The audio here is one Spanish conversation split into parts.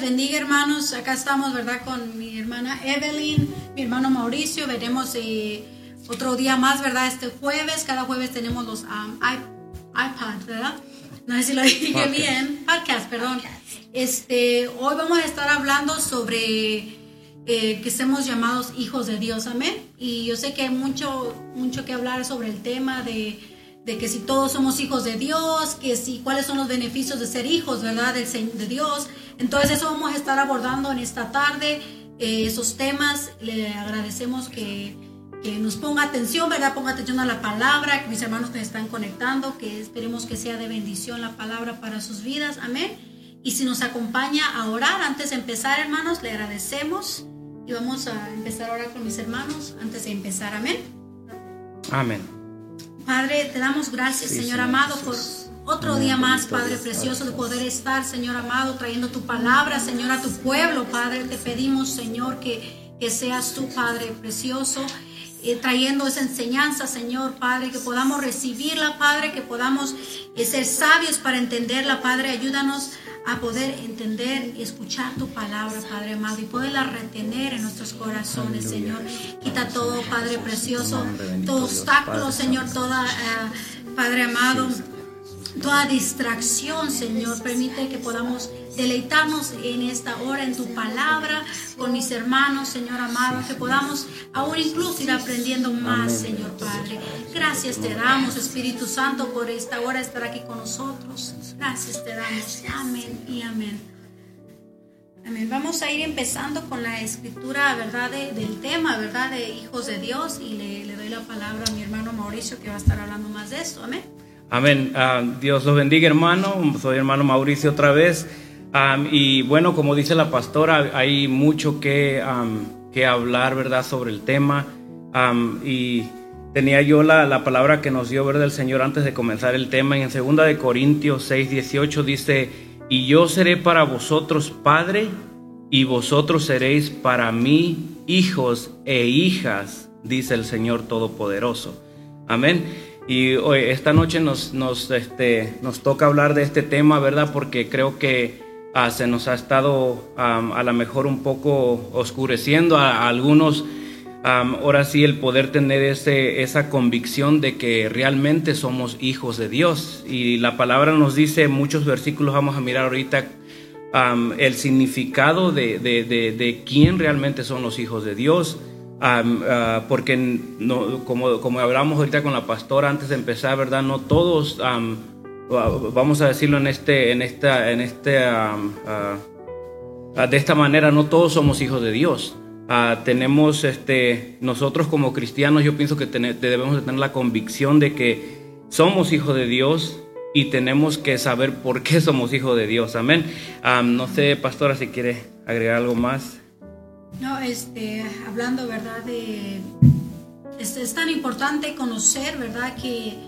les bendiga, hermanos. Acá estamos, ¿verdad? Con mi hermana Evelyn, mi hermano Mauricio. Veremos eh, otro día más, ¿verdad? Este jueves. Cada jueves tenemos los um, iPads, ¿verdad? No sé si lo dije bien. Podcast, perdón. Este, hoy vamos a estar hablando sobre eh, que seamos llamados hijos de Dios, amén. Y yo sé que hay mucho, mucho que hablar sobre el tema de de que si todos somos hijos de Dios, que si cuáles son los beneficios de ser hijos, ¿verdad? De, de Dios. Entonces eso vamos a estar abordando en esta tarde, eh, esos temas. Le agradecemos que, que, nos ponga atención, ¿verdad? Ponga atención a la palabra, que mis hermanos que están conectando, que esperemos que sea de bendición la palabra para sus vidas. Amén. Y si nos acompaña a orar, antes de empezar, hermanos, le agradecemos. Y vamos a empezar a orar con mis hermanos antes de empezar. Amén. Amén. Padre, te damos gracias, Señor amado, por otro día más, Padre precioso, de poder estar, Señor amado, trayendo tu palabra, Señor, a tu pueblo, Padre. Te pedimos, Señor, que, que seas tú, Padre precioso. Eh, trayendo esa enseñanza, Señor Padre, que podamos recibirla, Padre, que podamos eh, ser sabios para entenderla, Padre. Ayúdanos a poder entender y escuchar tu palabra, Padre amado, y poderla retener en nuestros corazones, Señor. Quita todo, Padre precioso, todo obstáculo, Señor, toda, eh, Padre amado, toda distracción, Señor. Permite que podamos deleitarnos en esta hora en tu palabra con mis hermanos, Señor amado, que podamos aún incluso ir aprendiendo más, Señor Padre. Gracias te damos, Espíritu Santo, por esta hora estar aquí con nosotros. Gracias te damos. Amén y amén. Amén. Vamos a ir empezando con la escritura, ¿verdad? del tema, ¿verdad? De hijos de Dios. Y le, le, doy la palabra a mi hermano Mauricio que va a estar hablando más de esto. Amén. Amén. Uh, Dios los bendiga, hermano. Soy hermano Mauricio otra vez. Y bueno, como dice la pastora, hay mucho que, que hablar, ¿verdad?, sobre el tema. y tenía yo la, la, palabra que nos dio, ¿verdad?, el Señor antes de comenzar el tema. Y en 2 de Corintios 6, 18 dice, y yo seré para vosotros padre, y vosotros seréis para mí hijos e hijas, dice el Señor Todopoderoso. Amén. Y hoy, esta noche nos, nos, este, nos toca hablar de este tema, ¿verdad? Porque creo que ah, se nos ha estado a lo mejor un poco oscureciendo a, algunos. ahora sí, el poder tener ese, esa convicción de que realmente somos hijos de Dios. Y la palabra nos dice, muchos versículos vamos a mirar ahorita, el significado de, de, de, de quién realmente son los hijos de Dios. Ah, porque no, como, como hablamos ahorita con la pastora antes de empezar, ¿verdad? No todos, vamos a decirlo en, este, en esta, en este, ah, de esta manera, no todos somos hijos de Dios. Ah, tenemos, este, nosotros como cristianos, yo pienso que debemos de tener la convicción de que somos hijos de Dios y tenemos que saber por qué somos hijos de Dios. Amén. no sé, pastora, si quiere agregar algo más. No, este, hablando, ¿verdad? De, es, tan importante conocer, ¿verdad? Que,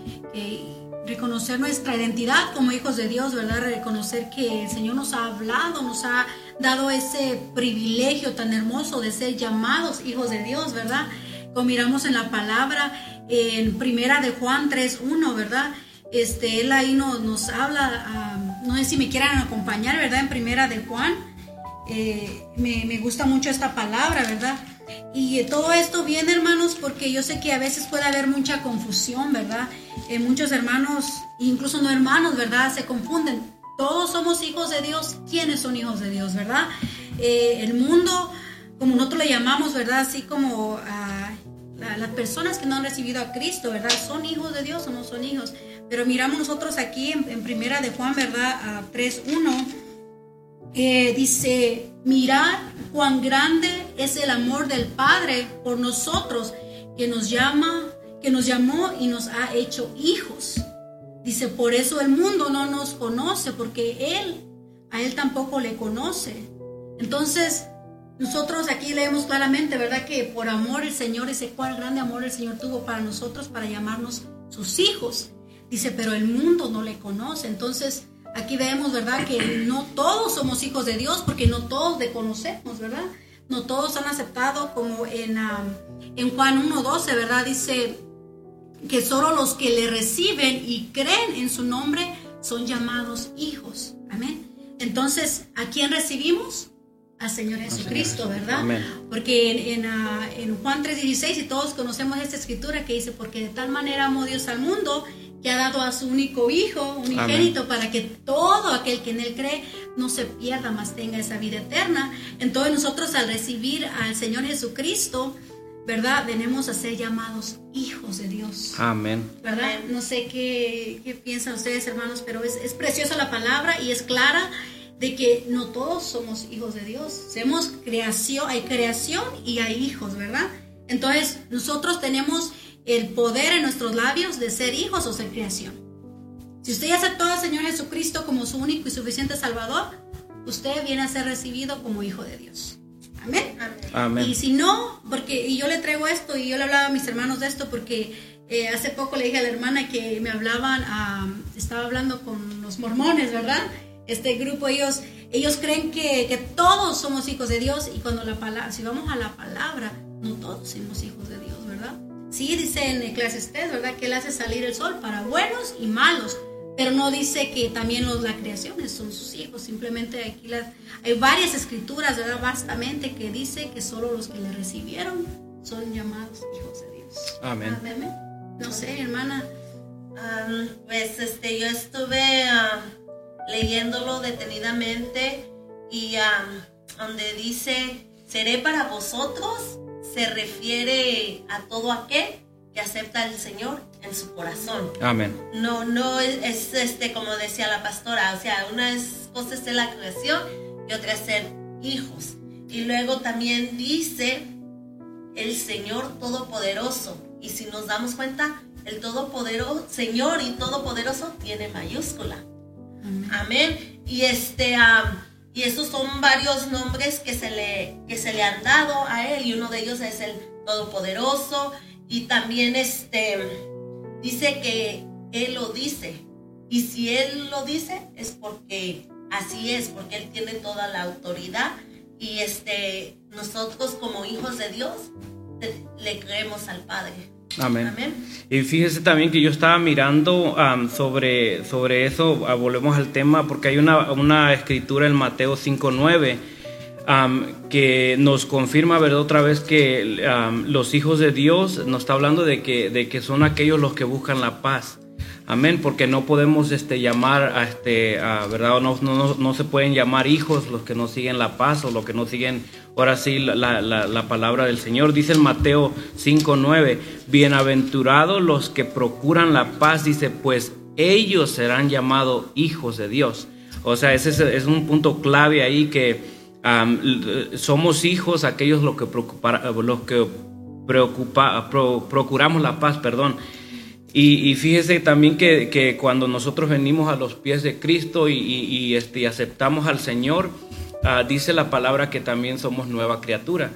reconocer nuestra identidad como hijos de Dios, ¿verdad? Reconocer que el Señor nos ha hablado, nos ha dado ese privilegio tan hermoso de ser llamados hijos de Dios, ¿verdad? Como miramos en la palabra, en primera de Juan 3.1, ¿verdad? Este, él ahí nos, nos habla, ah, no sé si me quieran acompañar, ¿verdad? En primera de Juan eh, me, gusta mucho esta palabra, ¿verdad? Y todo esto viene, hermanos, porque yo sé que a veces puede haber mucha confusión, ¿verdad? Eh, muchos hermanos, incluso no hermanos, ¿verdad? Se confunden. Todos somos hijos de Dios. ¿Quiénes son hijos de Dios, verdad? Eh, el mundo, como nosotros le llamamos, ¿verdad? Así como a, las personas que no han recibido a Cristo, ¿verdad? ¿Son hijos de Dios o no son hijos? Pero miramos nosotros aquí en, en primera de Juan, ¿verdad? A 3.1 dice, mirad cuán grande es el amor del Padre por nosotros, que nos llama, que nos llamó y nos ha hecho hijos. Dice, por eso el mundo no nos conoce, porque Él, a Él tampoco le conoce. Entonces, nosotros aquí leemos claramente, ¿verdad? Que por amor el Señor, ese cuál grande amor el Señor tuvo para nosotros, para llamarnos sus hijos. Dice, pero el mundo no le conoce. Entonces, Aquí vemos, ¿verdad? Que no todos somos hijos de Dios porque no todos le conocemos, ¿verdad? No todos han aceptado como en, en Juan 1.12, ¿verdad? Dice que solo los que le reciben y creen en su nombre son llamados hijos. Amén. Entonces, ¿a quién recibimos? Al Señor Jesucristo, ¿verdad? Porque en, ah, en, Juan 3:16, y todos conocemos esta escritura que dice, porque de tal manera amó Dios al mundo que ha dado a su único hijo, unigénito, para que todo aquel que en él cree no se pierda, más tenga esa vida eterna. Entonces nosotros al recibir al Señor Jesucristo, ¿verdad? Venimos a ser llamados hijos de Dios. Amén. ¿Verdad? No sé qué, qué piensan ustedes, hermanos, pero es, es, preciosa la palabra y es clara de que no todos somos hijos de Dios. Somos creación, hay creación y hay hijos, ¿verdad? Entonces, nosotros tenemos el poder en nuestros labios de ser hijos o ser creación. Si usted ya aceptó al Señor Jesucristo como su único y suficiente Salvador, usted viene a ser recibido como hijo de Dios. Amén. Y si no, porque y yo le traigo esto y yo le hablaba a mis hermanos de esto porque eh, hace poco le dije a la hermana que me hablaban, estaba hablando con los mormones, ¿verdad? Este grupo, ellos, ellos creen que, que, todos somos hijos de Dios y cuando la palabra, si vamos a la palabra, no todos somos hijos de Dios. Sí dice en Eclesiastes, ¿verdad? Que Él hace salir el sol para buenos y malos. Pero no dice que también los, la creación son sus hijos, simplemente aquí hay varias escrituras, ¿verdad? Bastamente que dice que solo los que le recibieron son llamados hijos de Dios. Amén. No sé, hermana. pues este, yo estuve leyéndolo detenidamente y donde dice, seré para vosotros, se refiere a todo aquel que acepta al Señor en su corazón. Amén. No, no es, este, como decía la pastora, o sea, una es, cosa es ser la creación y otra es ser hijos. Y luego también dice el Señor Todopoderoso. Y si nos damos cuenta, el Todopoderoso, Señor y Todopoderoso tiene mayúscula. Amén. Y este, y esos son varios nombres que se le, que se le han dado a él. Y uno de ellos es el Todopoderoso y también este dice que Él lo dice. Y si Él lo dice es porque así es, porque Él tiene toda la autoridad. Y este, nosotros como hijos de Dios le creemos al Padre. Amén. Y fíjese también que yo estaba mirando sobre, sobre eso, ah, volvemos al tema, porque hay una, una escritura en Mateo 5.9 que nos confirma ¿verdad? otra vez que los hijos de Dios nos está hablando de que, de que son aquellos los que buscan la paz. Amén, porque no podemos este, llamar a este, ¿verdad? No, no, no, se pueden llamar hijos los que no siguen la paz o los que no siguen, ahora sí, la, la, la palabra del Señor. Dice en Mateo 5.9, bienaventurados los que procuran la paz, dice, pues ellos serán llamados hijos de Dios. O sea, ese es, es un punto clave ahí que somos hijos aquellos los que, los que preocupa, procuramos la paz, perdón. Y, fíjese también que, cuando nosotros venimos a los pies de Cristo y, este, aceptamos al Señor, ah, dice la palabra que también somos nueva criatura.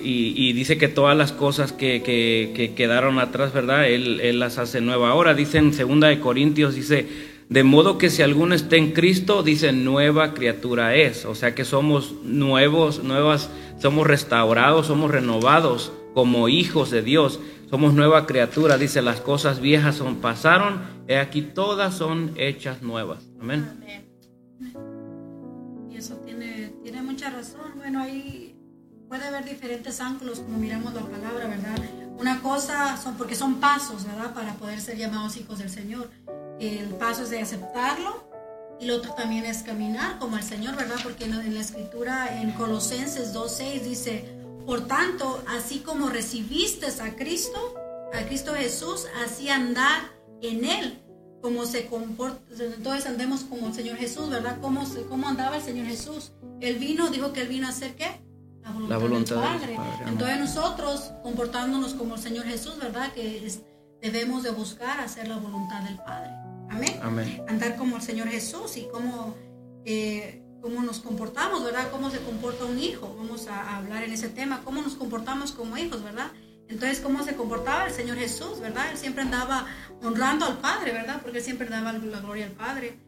y, dice que todas las cosas que, quedaron atrás, ¿verdad? Él, él, las hace nueva. Ahora dice en segunda de Corintios, dice, de modo que si alguno está en Cristo, dice nueva criatura es. O sea que somos nuevos, nuevas, somos restaurados, somos renovados como hijos de Dios. Somos nueva criatura. Dice las cosas viejas son pasaron. He aquí todas son hechas nuevas. Amén. Y eso tiene, tiene mucha razón. Bueno, ahí puede haber diferentes ángulos como miramos la palabra, ¿verdad? Una cosa son porque son pasos, ¿verdad? Para poder ser llamados hijos del Señor el paso es de aceptarlo y lo otro también es caminar como el Señor, ¿verdad? Porque en la escritura en Colosenses 2.6 dice, por tanto, así como recibiste a Cristo, a Cristo Jesús, así andar en Él, como se comporta, entonces andemos como el Señor Jesús, ¿verdad? ¿Cómo, cómo andaba el Señor Jesús? Él vino, dijo que Él vino a hacer qué? La voluntad, del Padre. Entonces nosotros, comportándonos como el Señor Jesús, ¿verdad? Que debemos de buscar hacer la voluntad del Padre. Amén. Andar como el Señor Jesús y cómo, eh, cómo nos comportamos, ¿verdad? Cómo se comporta un hijo. Vamos a, hablar en ese tema. Cómo nos comportamos como hijos, ¿verdad? Entonces, ¿cómo se comportaba el Señor Jesús, verdad? Él siempre andaba honrando al Padre, ¿verdad? Porque él siempre daba la gloria al Padre,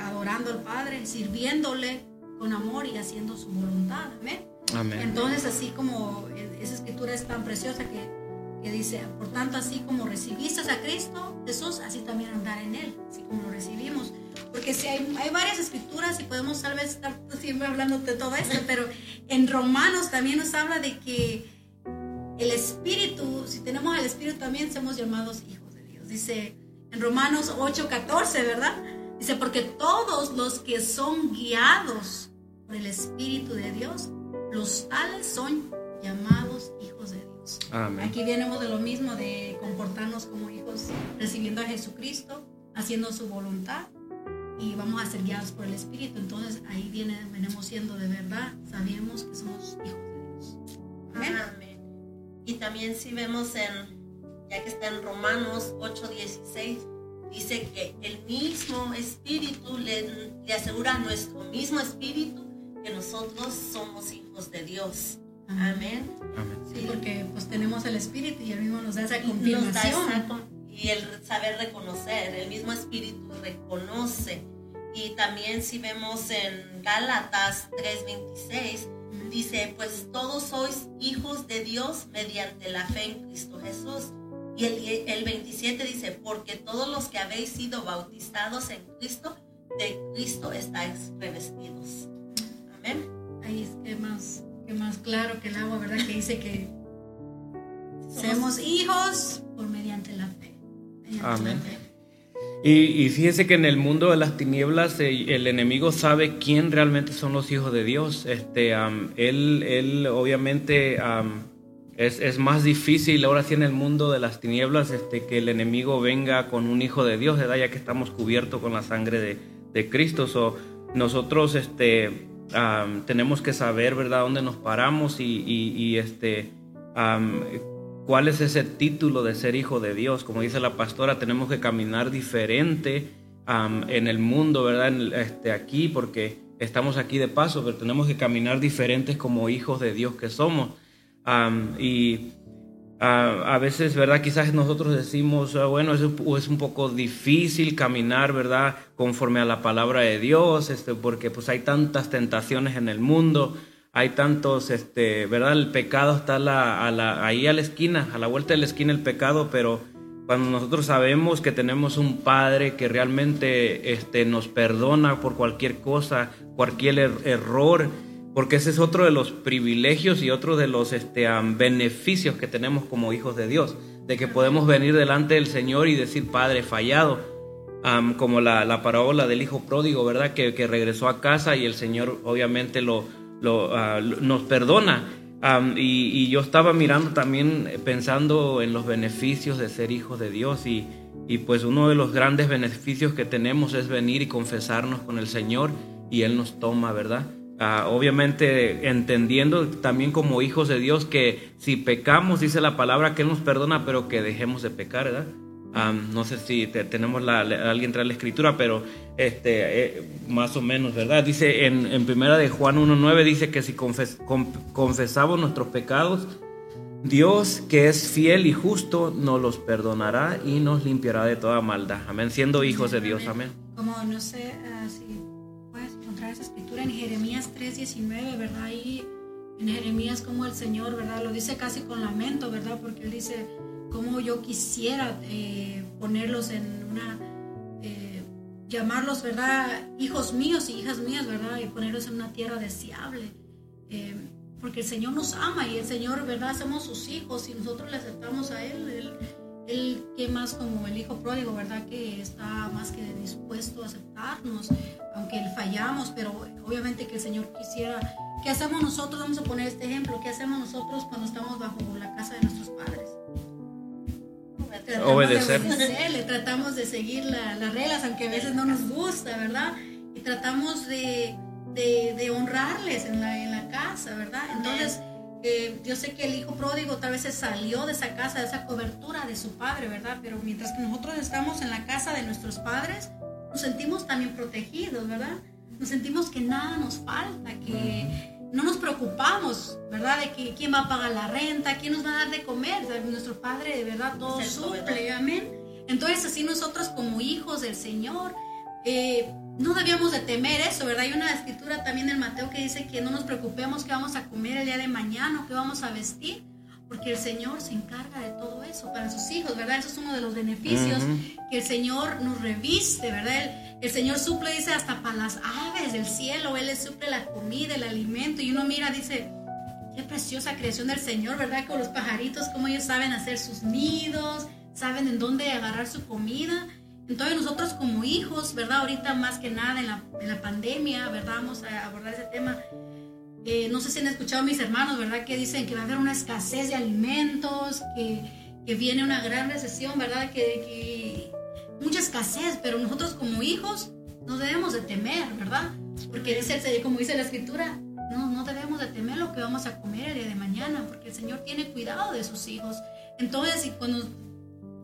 adorando al Padre, sirviéndole con amor y haciendo su voluntad. Amén. Amén. Entonces, así como esa escritura es tan preciosa que que dice, por tanto, así como recibiste a Cristo Jesús, así también andar en Él, así como lo recibimos. Porque sí, hay, hay, varias escrituras y podemos tal vez estar siempre hablando de todo esto, pero en Romanos también nos habla de que el Espíritu, si tenemos el Espíritu también somos llamados hijos de Dios. Dice en Romanos 8:14, ¿verdad? Dice, porque todos los que son guiados por el Espíritu de Dios, los tales son llamados hijos de Dios. Aquí venimos de lo mismo, de comportarnos como hijos, recibiendo a Jesucristo, haciendo su voluntad y vamos a ser guiados por el Espíritu. Entonces ahí viene, venimos siendo de verdad, sabemos que somos hijos de Dios. Amén. Y también si vemos en, ya que está en Romanos 8:16, dice que el mismo espíritu le, le, asegura a nuestro mismo espíritu que nosotros somos hijos de Dios. Amén. Sí, porque pues tenemos el espíritu y el mismo nos da esa confirmación. y el saber reconocer, el mismo espíritu reconoce. Y también si vemos en Gálatas 3:26, dice, pues todos sois hijos de Dios mediante la fe en Cristo Jesús. Y el, el 27 dice, porque todos los que habéis sido bautizados en Cristo, de Cristo estáis revestidos. Amén. Ahí es que más, que más claro que el agua, ¿verdad? Que dice que somos hijos por mediante la fe. Amén. Y, y, fíjese que en el mundo de las tinieblas eh, el enemigo sabe quién realmente son los hijos de Dios. Este, él, él obviamente es, más difícil ahora sí en el mundo de las tinieblas este, que el enemigo venga con un hijo de Dios, ¿verdad? ya que estamos cubiertos con la sangre de, de Cristo. So, nosotros este, tenemos que saber ¿verdad? dónde nos paramos y, y, este, cuál es ese título de ser hijo de Dios. Como dice la pastora, tenemos que caminar diferente en el mundo, ¿verdad? este, aquí, porque estamos aquí de paso, pero tenemos que caminar diferentes como hijos de Dios que somos y a veces, ¿verdad? Quizás nosotros decimos, ah, bueno, es, es, un poco difícil caminar, ¿verdad? Conforme a la palabra de Dios, este, porque pues hay tantas tentaciones en el mundo, hay tantos, este, ¿verdad? El pecado está la, ahí a la esquina, a la vuelta de la esquina el pecado, pero cuando nosotros sabemos que tenemos un Padre que realmente este, nos perdona por cualquier cosa, cualquier er, error, porque ese es otro de los privilegios y otro de los este, beneficios que tenemos como hijos de Dios, de que podemos venir delante del Señor y decir, Padre, fallado, como la, parábola del hijo pródigo, ¿verdad? Que, regresó a casa y el Señor obviamente ah, nos perdona. y, yo estaba mirando también, pensando en los beneficios de ser hijos de Dios y, y pues uno de los grandes beneficios que tenemos es venir y confesarnos con el Señor y Él nos toma, ¿verdad? Ah, obviamente entendiendo también como hijos de Dios que si pecamos, dice la palabra que Él nos perdona, pero que dejemos de pecar, ¿verdad? no sé si tenemos alguien trae la escritura, pero este, eh, más o menos, ¿verdad? Dice en, en primera de Juan 1.9, dice que si confesamos nuestros pecados, Dios que es fiel y justo nos los perdonará y nos limpiará de toda maldad. Amén, siendo hijos de Dios, amén. Como no sé uh, esa escritura en Jeremías 3:19, ¿verdad? Ahí en Jeremías como el Señor, ¿verdad? Lo dice casi con lamento, ¿verdad? Porque él dice, como yo quisiera eh, ponerlos en una, eh, llamarlos, ¿verdad? Hijos míos y hijas mías, ¿verdad? Y ponerlos en una tierra deseable. Eh, porque el Señor nos ama y el Señor, ¿verdad? Somos sus hijos y nosotros le aceptamos a Él. Él, él que más como el hijo pródigo, ¿verdad? Que está más que dispuesto a aceptarnos, aunque fallamos, pero obviamente que el Señor quisiera. ¿Qué hacemos nosotros? Vamos a poner este ejemplo. ¿Qué hacemos nosotros cuando estamos bajo la casa de nuestros padres? obedecer. Le tratamos de seguir las reglas, aunque a veces no nos gusta, ¿verdad? Y tratamos de, de, honrarles en la, en la casa, ¿verdad? Entonces, eh, yo sé que el hijo pródigo tal vez se salió de esa casa, de esa cobertura de su padre, ¿verdad? Pero mientras que nosotros estamos en la casa de nuestros padres, nos sentimos también protegidos, ¿verdad? Nos sentimos que nada nos falta, que no nos preocupamos, ¿verdad? De que quién va a pagar la renta, quién nos va a dar de comer. nuestro Padre, de verdad, todo suple, amén. Entonces, así nosotros como hijos del Señor, eh, no debíamos de temer eso, ¿verdad? Hay una escritura también en Mateo que dice que no nos preocupemos qué vamos a comer el día de mañana o qué vamos a vestir, porque el Señor se encarga de todo eso para sus hijos, ¿verdad? Eso es uno de los beneficios que el Señor nos reviste, ¿verdad? El Señor suple, dice, hasta para las aves del cielo. Él les suple la comida, el alimento. Y uno mira, dice, qué preciosa creación del Señor, ¿verdad? Con los pajaritos, cómo ellos saben hacer sus nidos, saben en dónde agarrar su comida. Entonces nosotros como hijos, ¿verdad? Ahorita más que nada en la, en la pandemia, ¿verdad? Vamos a abordar ese tema. Eh, no sé si han escuchado mis hermanos, ¿verdad? Que dicen que va a haber una escasez de alimentos, que, que viene una gran recesión, ¿verdad? Que, que, mucha escasez, pero nosotros como hijos no debemos de temer, ¿verdad? Porque dice, como dice la escritura, no, no debemos de temer lo que vamos a comer el día de mañana, porque el Señor tiene cuidado de sus hijos. Entonces, y cuando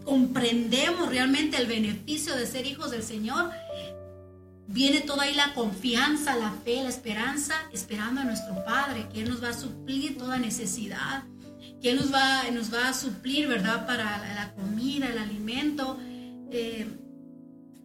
comprendemos realmente el beneficio de ser hijos del Señor, viene toda ahí la confianza, la fe, la esperanza, esperando a nuestro Padre, que Él nos va a suplir toda necesidad, que Él nos va, nos va a suplir, ¿verdad?, para la, comida, el alimento, eh,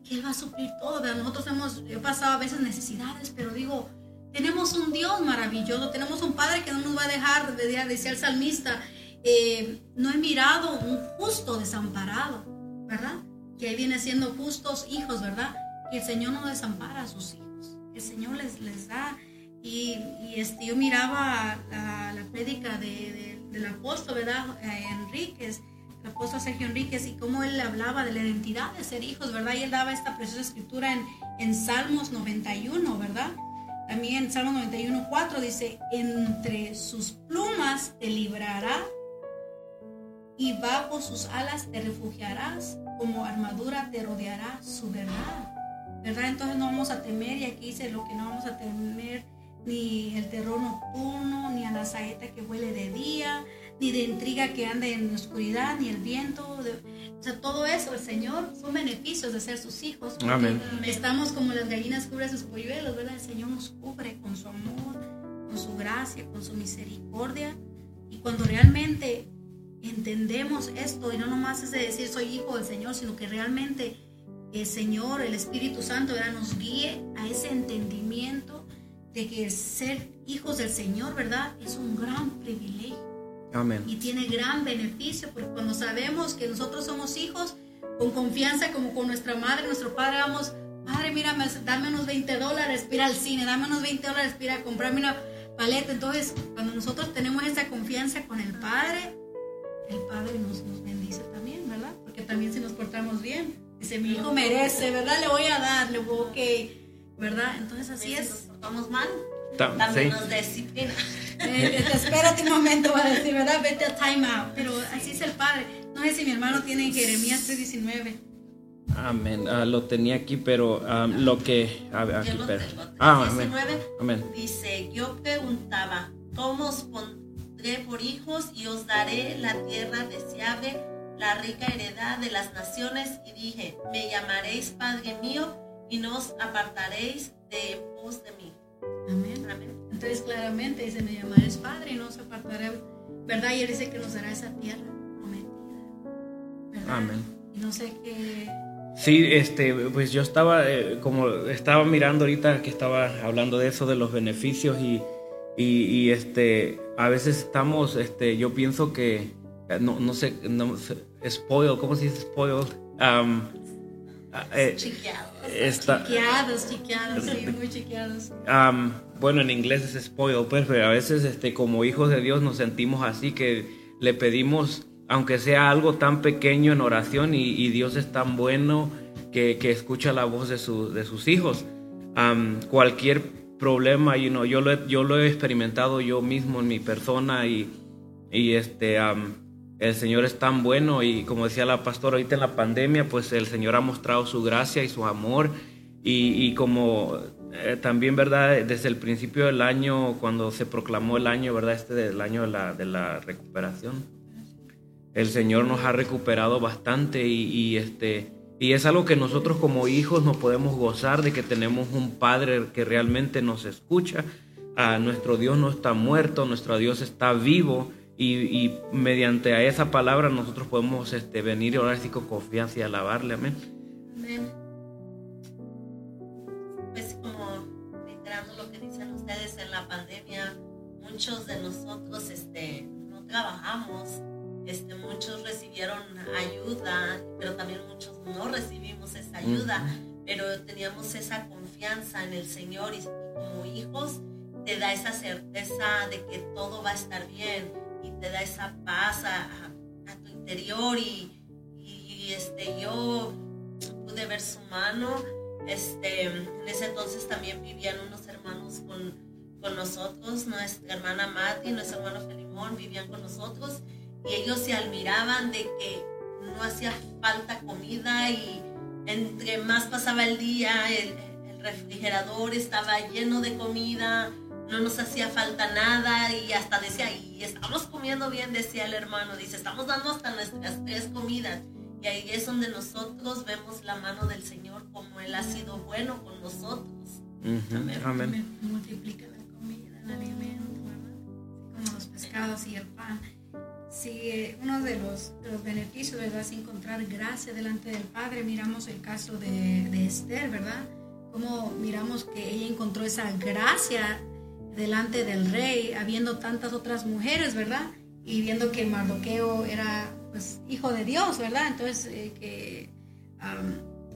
que Él va a suplir todo. Nosotros hemos he pasado a veces necesidades, pero digo, tenemos un Dios maravilloso, tenemos un Padre que no nos va a dejar, decía el salmista, eh, no he mirado un justo desamparado, ¿verdad? Que viene siendo justos hijos, ¿verdad? Que el Señor no desampara a sus hijos, el Señor les, les da. Y, este, yo miraba la, la prédica de, del apóstol, ¿verdad? Eh, Enríquez, el apóstol Sergio Enríquez, y cómo él hablaba de la identidad de ser hijos, ¿verdad? Y él daba esta preciosa escritura en, en Salmos 91, ¿verdad? También en Salmos 91, 4 dice, entre sus plumas te librará y bajo sus alas te refugiarás, como armadura te rodeará su verdad. ¿Verdad? Entonces no vamos a temer, y aquí dice lo que no vamos a temer, ni el terror nocturno, ni a la saeta que huele de día, ni de intriga que ande en la oscuridad, ni el viento. o sea, todo eso, el Señor, son beneficios de ser sus hijos. Amén. Estamos como las gallinas cubren sus polluelos, ¿verdad? El Señor nos cubre con su amor, con su gracia, con su misericordia. Y cuando realmente entendemos esto y no nomás es de decir soy hijo del Señor, sino que realmente el Señor, el Espíritu Santo, ¿verdad? nos guíe a ese entendimiento de que ser hijos del Señor, ¿verdad? Es un gran privilegio. Amén. Y tiene gran beneficio, porque cuando sabemos que nosotros somos hijos, con confianza, como con nuestra madre, nuestro padre, vamos, Padre, mira, dame unos 20 dólares, pira al cine, dame unos 20 dólares, pira a comprarme una paleta. Entonces, cuando nosotros tenemos esa confianza con el Padre, el Padre nos, nos bendice también, ¿verdad? Porque también si nos portamos bien, dice, mi hijo merece, ¿verdad? Le voy a dar, le voy, ok, ¿verdad? Entonces así es. Si nos portamos mal, también nos disciplina. Eh, espérate un momento, va a decir, ¿verdad? Vete a time out. Pero así es el Padre. No sé si mi hermano tiene Jeremías 3.19. Amén. Ah, lo tenía aquí, pero ah, lo que. A ver, aquí, pero. Ah, amén. amén. Dice: Yo preguntaba, ¿cómo os por hijos y os daré la tierra deseable, la rica heredad de las naciones. Y dije, me llamaréis Padre mío y no os apartaréis de vos de mí. Amén. Amén. Entonces claramente dice, me llamaréis Padre y no os apartaré, ¿verdad? Y él dice que nos dará esa tierra prometida. Amén. Y no sé qué... Sí, este, pues yo estaba, eh, como estaba mirando ahorita que estaba hablando de eso, de los beneficios y y, este, a veces estamos, este, yo pienso que, no, no sé, no, spoil, ¿cómo se dice spoil? Um, eh, chiqueados. Chiqueados, chiqueados, sí, muy chiqueados. Um, bueno, en inglés es spoil, pues, pero a veces este, como hijos de Dios nos sentimos así que le pedimos, aunque sea algo tan pequeño en oración, y, Dios es tan bueno que, que, escucha la voz de, su, de sus hijos. Um, cualquier problema, y no yo, lo he, yo lo he experimentado yo mismo en mi persona y, y este, el Señor es tan bueno y como decía la pastora ahorita en la pandemia, pues el Señor ha mostrado su gracia y su amor y, y como eh, también, ¿verdad? Desde el principio del año, cuando se proclamó el año, ¿verdad? Este del año de la, de la recuperación, el Señor nos ha recuperado bastante y, y este y es algo que nosotros como hijos nos podemos gozar de que tenemos un Padre que realmente nos escucha. a nuestro Dios no está muerto, nuestro Dios está vivo y, mediante a esa palabra nosotros podemos este, venir y orar así con confianza y alabarle. Amén. Amén. Pues como reiterando lo que dicen ustedes en la pandemia, muchos de nosotros este, no trabajamos este, muchos recibieron ayuda, pero también muchos no recibimos esa ayuda. pero teníamos esa confianza en el Señor y, como hijos te da esa certeza de que todo va a estar bien y te da esa paz a, tu interior y, este, yo pude ver su mano. Este, en ese entonces también vivían unos hermanos con, con nosotros, nuestra hermana Mati, nuestro hermano Felimón vivían con nosotros y ellos se admiraban de que no hacía falta comida y entre más pasaba el día, el, refrigerador estaba lleno de comida, no nos hacía falta nada y hasta decía, y estamos comiendo bien, decía el hermano, dice, estamos dando hasta nuestras tres comidas. Y ahí es donde nosotros vemos la mano del Señor, como Él ha sido bueno con nosotros. Amén. Multiplica la comida, el alimento, ¿verdad? Como los pescados y el pan. Sí, uno de los, beneficios, ¿verdad? Es encontrar gracia delante del Padre. Miramos el caso de, Esther, ¿verdad? Como miramos que ella encontró esa gracia delante del rey, habiendo tantas otras mujeres, ¿verdad? Y viendo que Mardoqueo era, pues, hijo de Dios, ¿verdad? Entonces, eh, que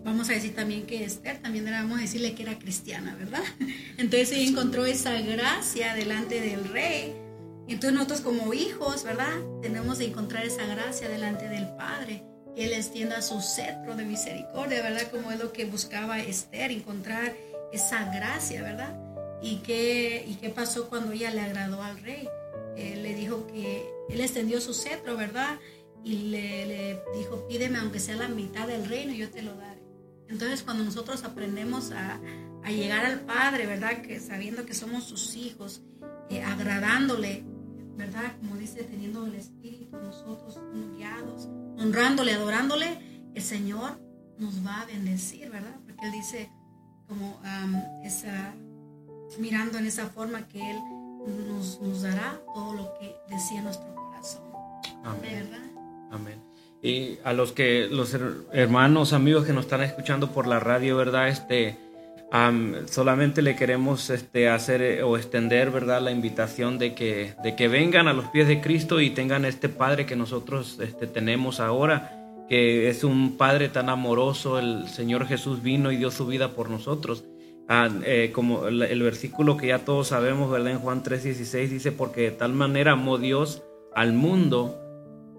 vamos a decir también que Esther, también a decirle que era cristiana, ¿verdad? Entonces ella encontró esa gracia delante del rey entonces nosotros como hijos, ¿verdad? Tenemos que encontrar esa gracia delante del Padre, que Él extienda su cetro de misericordia, ¿verdad? Como es lo que buscaba Esther, encontrar esa gracia, ¿verdad? ¿Y qué, y qué pasó cuando ella le agradó al rey? Él le dijo que Él extendió su cetro, ¿verdad? Y le, le dijo, pídeme aunque sea la mitad del reino, yo te lo daré. Entonces cuando nosotros aprendemos a, a llegar al Padre, ¿verdad? Que sabiendo que somos sus hijos, eh, agradándole, ¿verdad? Como dice, teniendo el Espíritu, nosotros guiados, honrándole, adorándole, el Señor nos va a bendecir, ¿verdad? Porque Él dice, como esa, mirando en esa forma que Él nos, nos, dará todo lo que decía nuestro corazón. Amén. ¿verdad? Amén. Y a los que, los hermanos, amigos que nos están escuchando por la radio, ¿verdad? Este, solamente le queremos este, hacer eh, o extender verdad la invitación de que, de que vengan a los pies de Cristo y tengan este Padre que nosotros este, tenemos ahora, que es un Padre tan amoroso. El Señor Jesús vino y dio su vida por nosotros. Ah, eh, como el, versículo que ya todos sabemos, ¿verdad? En Juan 3:16 dice, porque de tal manera amó Dios al mundo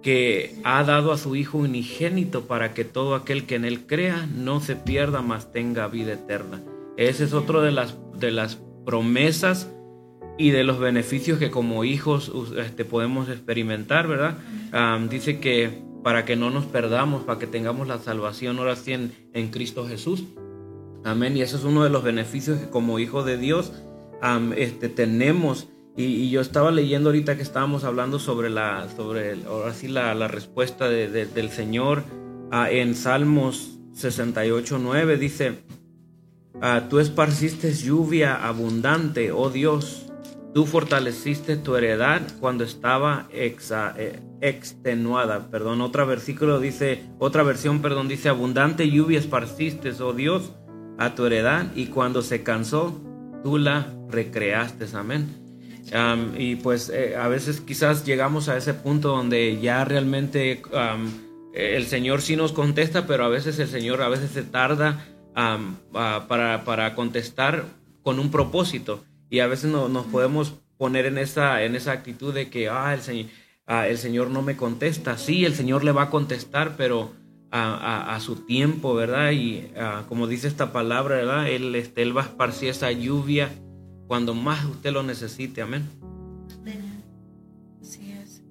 que ha dado a su Hijo unigénito para que todo aquel que en él crea no se pierda, mas tenga vida eterna. Ese es otro de las, de las promesas y de los beneficios que como hijos este, podemos experimentar, ¿verdad? dice que para que no nos perdamos, para que tengamos la salvación ahora sí en, Cristo Jesús. Amén. Y eso es uno de los beneficios que como hijo de Dios este, tenemos. Y, yo estaba leyendo ahorita que estábamos hablando sobre la, sobre ahora sí la, la respuesta del Señor ah, en Salmos 68, 9. Dice, Ah, tú esparciste lluvia abundante, oh Dios. Tú fortaleciste tu heredad cuando estaba eh, extenuada. Perdón, otra versículo dice, otra versión, perdón, dice abundante lluvia esparciste, oh Dios, a tu heredad y cuando se cansó, tú la recreaste. Amén. y pues eh, a veces quizás llegamos a ese punto donde ya realmente el Señor sí nos contesta, pero a veces el Señor a veces se tarda para, para, contestar con un propósito. Y a veces no, nos podemos poner en esa, en esa actitud de que ah, el, señor, ah, el Señor no me contesta. Sí, el Señor le va a contestar, pero a, a, su tiempo, ¿verdad? Y ah, como dice esta palabra, ¿verdad? Él, este, él va a esparcir esa lluvia cuando más usted lo necesite. Amén. Así es.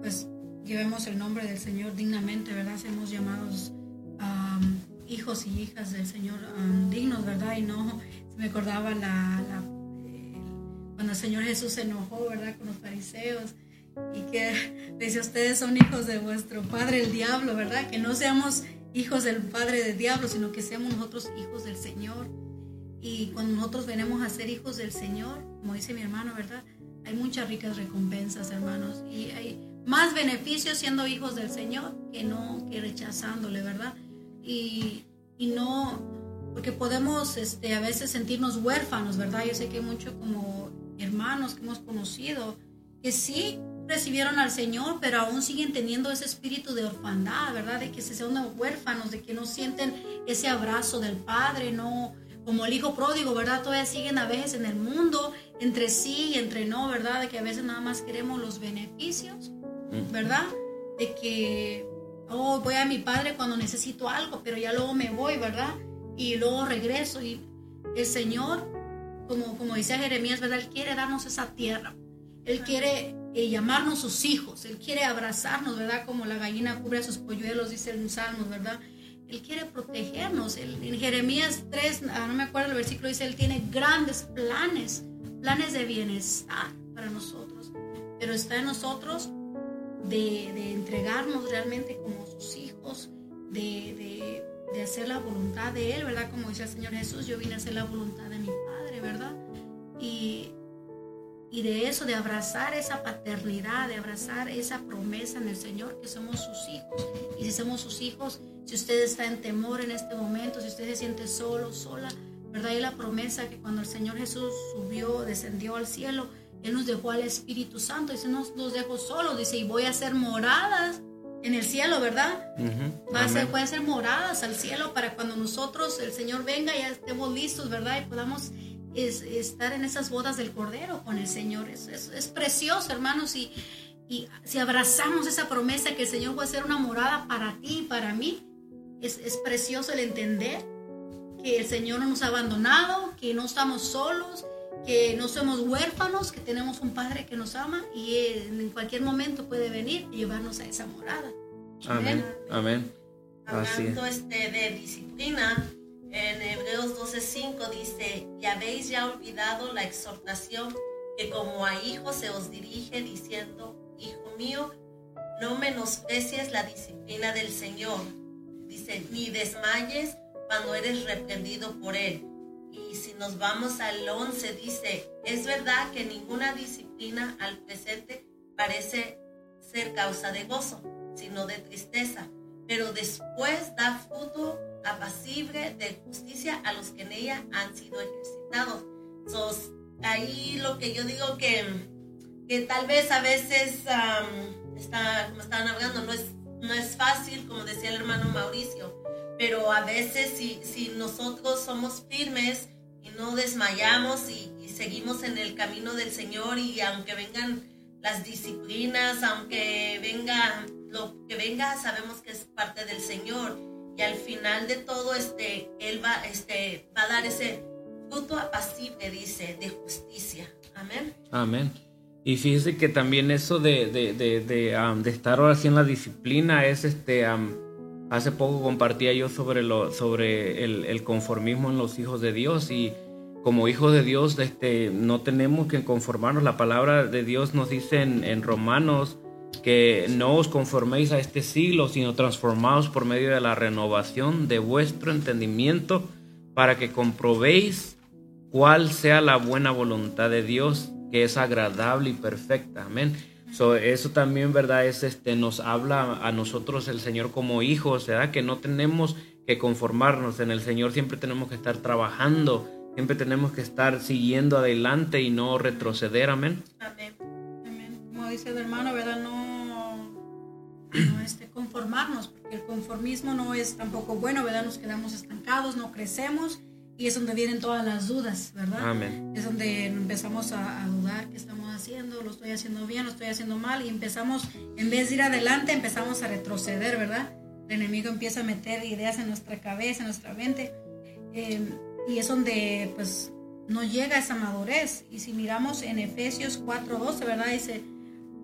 pues llevemos el nombre del Señor dignamente, ¿verdad? Seamos llamados a hijos y hijas del Señor um, dignos, ¿verdad? Y no, me acordaba la, cuando el Señor Jesús se enojó, ¿verdad? Con los fariseos y que dice, ustedes son hijos de vuestro padre el diablo, ¿verdad? Que no seamos hijos del padre del diablo, sino que seamos nosotros hijos del Señor. Y cuando nosotros venimos a ser hijos del Señor, como dice mi hermano, ¿verdad? Hay muchas ricas recompensas, hermanos, y hay más beneficios siendo hijos del Señor que no que rechazándole, ¿verdad? Y, no, porque podemos este, a veces sentirnos huérfanos, ¿verdad? Yo sé que hay mucho como hermanos que hemos conocido que sí recibieron al Señor, pero aún siguen teniendo ese espíritu de orfandad, ¿verdad? De que se son huérfanos, de que no sienten ese abrazo del Padre, no como el hijo pródigo, ¿verdad? Todavía siguen a veces en el mundo, entre sí y entre no, ¿verdad? De que a veces nada más queremos los beneficios, mm. ¿verdad? De que, oh, voy a mi padre cuando necesito algo, pero ya luego me voy, ¿verdad? Y luego regreso y el Señor, como, como dice Jeremías, ¿verdad? Él quiere darnos esa tierra. Él quiere eh, llamarnos sus hijos. Él quiere abrazarnos, ¿verdad? Como la gallina cubre a sus polluelos, dice el Salmos, ¿verdad? Él quiere protegernos. en Jeremías 3, ah, no me acuerdo el versículo, dice, Él tiene grandes planes, planes de bienestar para nosotros. Pero está en nosotros de, entregarnos realmente como sus hijos, de, de, hacer la voluntad de Él, ¿verdad? Como dice el Señor Jesús, yo vine a hacer la voluntad de mi Padre, ¿verdad? Y, y de eso, de abrazar esa paternidad, de abrazar esa promesa en el Señor, que somos sus hijos. Y si somos sus hijos, si usted está en temor en este momento, si usted se siente solo, sola, ¿verdad? Y la promesa que cuando el Señor Jesús subió, descendió al cielo, Él nos dejó al Espíritu Santo, dice, no nos dejó solos, dice, y voy a hacer moradas en el cielo, ¿verdad? Va a ser, puede ser moradas al cielo para cuando nosotros, el Señor venga, ya estemos listos, ¿verdad? Y podamos es, estar en esas bodas del Cordero con el Señor. Es, es, precioso, hermanos, y, y si abrazamos esa promesa que el Señor va a hacer una morada para ti y para mí, es, precioso el entender que el Señor no nos ha abandonado, que no estamos solos, que no somos huérfanos, que tenemos un Padre que nos ama y en cualquier momento puede venir y llevarnos a esa morada. Amén. Amén. Hablando este, de disciplina, en Hebreos 12:5 dice, y habéis ya olvidado la exhortación que como a hijos se os dirige diciendo, Hijo mío, no menosprecies la disciplina del Señor Dice, ni desmayes cuando eres reprendido por él. Y si nos vamos al 11, dice, es verdad que ninguna disciplina al presente parece ser causa de gozo, sino de tristeza, pero después da fruto apacible de justicia a los que en ella han sido ejercitados. Entonces, ahí lo que yo digo que, que tal vez a veces, está, como estaban hablando, no es no es fácil, como decía el hermano Mauricio, pero a veces si, si nosotros somos firmes y no desmayamos y, seguimos en el camino del Señor y aunque vengan las disciplinas, aunque venga lo que venga, sabemos que es parte del Señor y al final de todo este él va este va a dar ese fruto apacible dice de justicia. Amén. Amén. Y fíjese que también eso de, de, de, de, estar ahora sí en la disciplina es este... hace poco compartía yo sobre, lo, sobre el, conformismo en los hijos de Dios y como hijos de Dios este, no tenemos que conformarnos. La palabra de Dios nos dice en, en Romanos que no os conforméis a este siglo, sino transformaos por medio de la renovación de vuestro entendimiento para que comprobéis cuál sea la buena voluntad de Dios que es agradable y perfecta. Amén. Eso también, ¿verdad? Es este, nos habla a nosotros el Señor como hijos, ¿verdad? Que no tenemos que conformarnos en el Señor, siempre tenemos que estar trabajando, siempre tenemos que estar siguiendo adelante y no retroceder. Amén. Amén. Como dice el hermano, ¿verdad? No, no este, conformarnos, porque el conformismo no es tampoco bueno, ¿verdad? Nos quedamos estancados, no crecemos y es donde vienen todas las dudas, ¿verdad? Amén. Es donde empezamos a, dudar qué estamos haciendo, lo estoy haciendo bien, lo estoy haciendo mal, y empezamos, en vez de ir adelante, empezamos a retroceder, ¿verdad? El enemigo empieza a meter ideas en nuestra cabeza, en nuestra mente, em, y es donde, pues, no llega esa madurez. Y si miramos en Efesios 4:12, ¿verdad? Dice,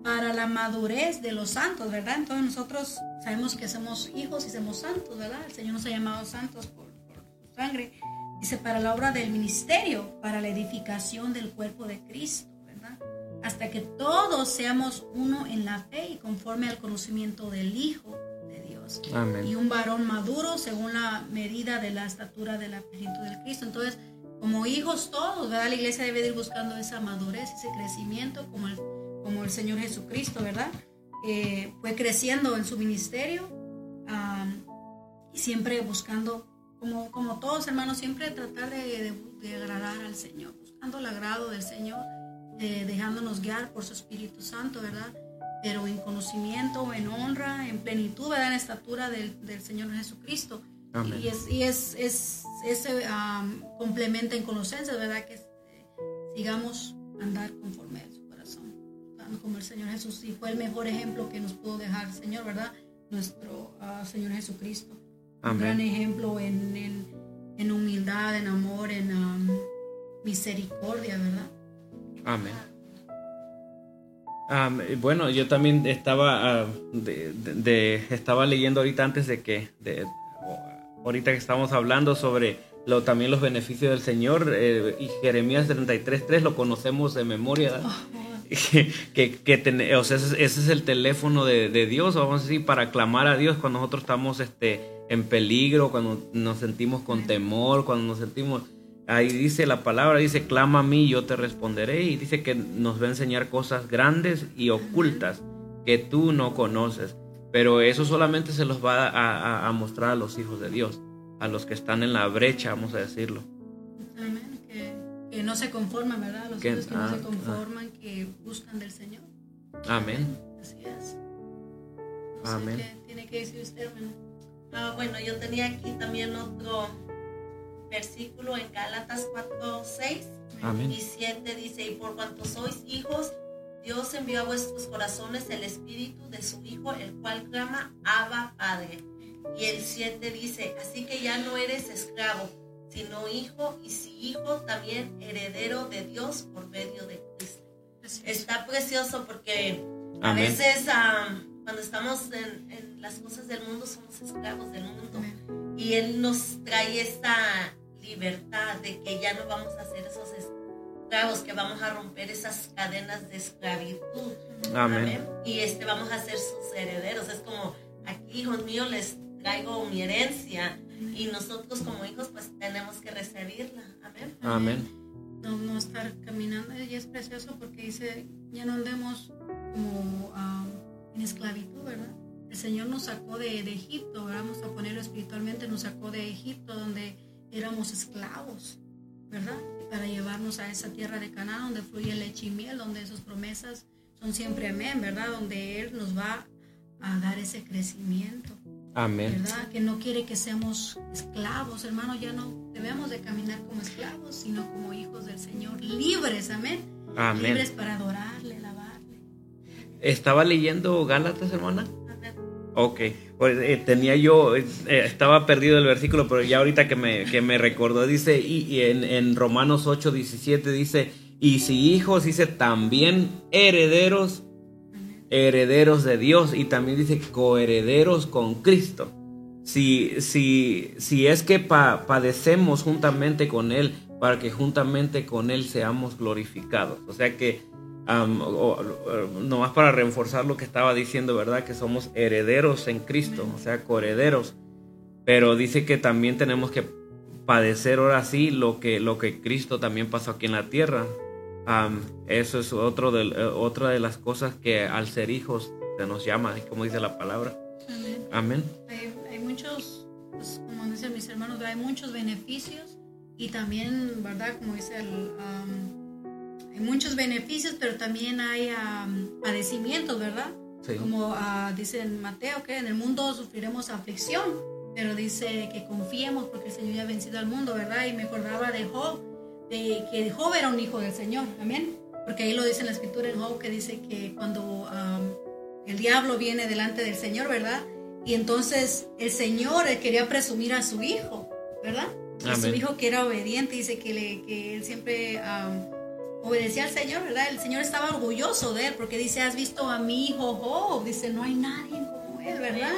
para la madurez de los santos, ¿verdad? Entonces nosotros sabemos que somos hijos y somos santos, ¿verdad? El Señor nos ha llamado santos por, por su sangre Dice, para la obra del ministerio, para la edificación del cuerpo de Cristo, ¿verdad? Hasta que todos seamos uno en la fe y conforme al conocimiento del Hijo de Dios. Amén. Y un varón maduro según la medida de la estatura del apetito del Cristo. Entonces, como hijos todos, ¿verdad? La iglesia debe ir buscando esa madurez, ese crecimiento, como el, como el Señor Jesucristo, ¿verdad? Eh, fue creciendo en su ministerio y siempre buscando como, todos hermanos, siempre tratar de, agradar al Señor, buscando el agrado del Señor, dejándonos guiar por su Espíritu Santo, ¿verdad? pero en conocimiento, en honra, en plenitud, ¿verdad? en estatura del, del Señor Jesucristo. Amén. Y es, y es, um, complementa en conocencia, ¿verdad? Que eh, sigamos andar conforme a su corazón, como el Señor Jesús. Y fue el mejor ejemplo que nos pudo dejar el Señor, ¿verdad? Nuestro uh, Señor Jesucristo. Un Amén. gran ejemplo en, en, en humildad, en amor, en um, misericordia, ¿verdad? Amén. Am, y bueno, yo también estaba, ah, de, de- de- estaba leyendo ahorita antes de que, de- ahorita que estamos hablando sobre lo, también los beneficios del Señor, eh, y Jeremías 33.3 lo conocemos de memoria, ¿verdad? que, que, ten- o sea, ese, ese es el teléfono de, de Dios, vamos a decir, para clamar a Dios cuando nosotros estamos este, en peligro, cuando nos sentimos con temor, cuando nos sentimos... Ahí dice la palabra, dice, clama a mí, yo te responderé, y dice que nos va a enseñar cosas grandes y ocultas que tú no conoces, pero eso solamente se los va a, a- a mostrar a los hijos de Dios, a los que están en la brecha, vamos a decirlo. Amén. Que, que no se conforman, ¿verdad? Los Que- hijos que no ah, se conforman, que buscan del Señor. Amén. Así es. No sé Amén. qué tiene que decir usted, hermano. Ah, bueno, yo tenía aquí también otro versículo en Gálatas 4, 6 Amén. y 7 dice, y por cuanto sois hijos, Dios envió a vuestros corazones el espíritu de su Hijo, el cual clama, Abba Padre. Y el 7 dice, así que ya no eres esclavo, sino hijo, y si hijo, también heredero de Dios por medio de Cristo. Está precioso porque a veces ah, cuando estamos en, en las cosas del mundo somos esclavos del mundo Amén. y Él nos trae esta libertad de que ya no vamos a ser esos esclavos, que vamos a romper esas cadenas de esclavitud. Amén. Y este, vamos a ser sus herederos. Es como, aquí, hijos míos, les traigo mi herencia y nosotros como hijos pues tenemos que recibirla. Amén. Amén. No, no estar caminando. Y es precioso porque dice, ya no andemos como ah, en esclavitud, ¿verdad? El Señor nos sacó de, de Egipto, ¿verdad? vamos a ponerlo espiritualmente, nos sacó de Egipto donde éramos esclavos, ¿verdad? Para llevarnos a esa tierra de Canaán donde fluye leche y miel, donde sus promesas son siempre amén, ¿verdad? Donde Él nos va a dar ese crecimiento. Amén. ¿verdad? Que no quiere que seamos esclavos, hermano, ya no debemos de caminar como esclavos, sino como hijos del Señor, libres, amén. Amén. Libres para adorarle, alabarle. ¿Estaba leyendo Gálatas, hermana? Ok, pues eh, tenía yo, eh, estaba perdido el versículo, pero ya ahorita que me, que me recordó, dice, y, y en, en Romanos 8, 17 dice, y si hijos, dice, también herederos, herederos de Dios, y también dice, coherederos con Cristo. Si, si, si es que pa- padecemos juntamente con Él, para que juntamente con Él seamos glorificados. O sea que, am, o- o- nomás para reforzar lo que estaba diciendo, ¿verdad? Que somos herederos en Cristo, o sea, coherederos. Pero dice que también tenemos que padecer ahora sí lo que, lo que Cristo también pasó aquí en la tierra. Am, eso es otro de, eh, otra de las cosas que al ser hijos se nos llama, como dice la palabra. Amén. Amén. Hay, hay muchos, pues, como dicen mis hermanos, hay muchos beneficios y también, ¿verdad? Como dice el... hay muchos beneficios, pero también hay am, padecimientos, ¿verdad? Sí. Como ah, dice en Mateo, que en el mundo sufriremos aflicción, pero dice que confiemos porque el Señor ya ha vencido al mundo, ¿verdad? Y me acordaba de Job, de que Job era un hijo del Señor, amén. Porque ahí lo dice en la escritura en Job que dice que cuando am, el diablo viene delante del Señor, ¿verdad? Y entonces el Señor eh, quería presumir a su hijo, ¿verdad? Y su hijo que era obediente, dice que, le, que él siempre am, obedecía al Señor, ¿verdad? El Señor estaba orgulloso de él porque dice, has visto a mi hijo Job, dice, no hay nadie como él, ¿verdad?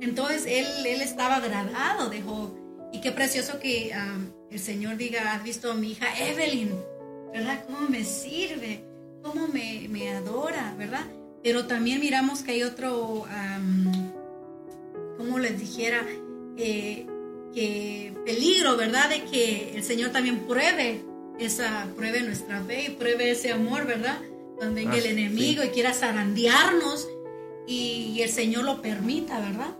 Entonces él, él estaba agradado de Job. Y qué precioso que el Señor diga, has visto a mi hija Evelyn, ¿verdad? ¿Cómo me sirve? ¿Cómo me, me adora, ¿verdad? Pero también miramos que hay otro, am, como les dijera, eh, que peligro, ¿verdad? De que el Señor también pruebe esa, pruebe nuestra fe y pruebe ese amor, ¿verdad? Cuando venga Ah, el enemigo y quiera zarandearnos y, y el Señor lo permita, ¿verdad?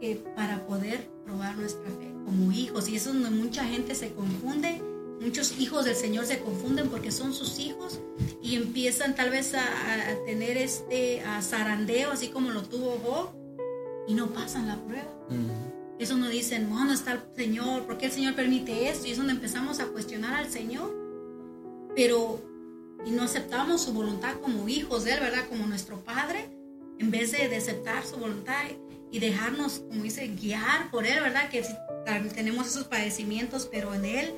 Que para poder probar nuestra fe como hijos. Y eso es donde mucha gente se confunde muchos hijos del Señor se confunden porque son sus hijos y empiezan tal vez a, tener este zarandeo, así como lo tuvo Job, y no pasan la prueba. Eso nos dicen, ¿dónde está el Señor? ¿Por qué el Señor permite esto? Y es donde empezamos a cuestionar al Señor. Pero, y no aceptamos su voluntad como hijos de Él, ¿verdad? Como nuestro Padre, en vez de, de aceptar su voluntad y dejarnos, como dice, guiar por Él, ¿verdad? Que tenemos esos padecimientos, pero en Él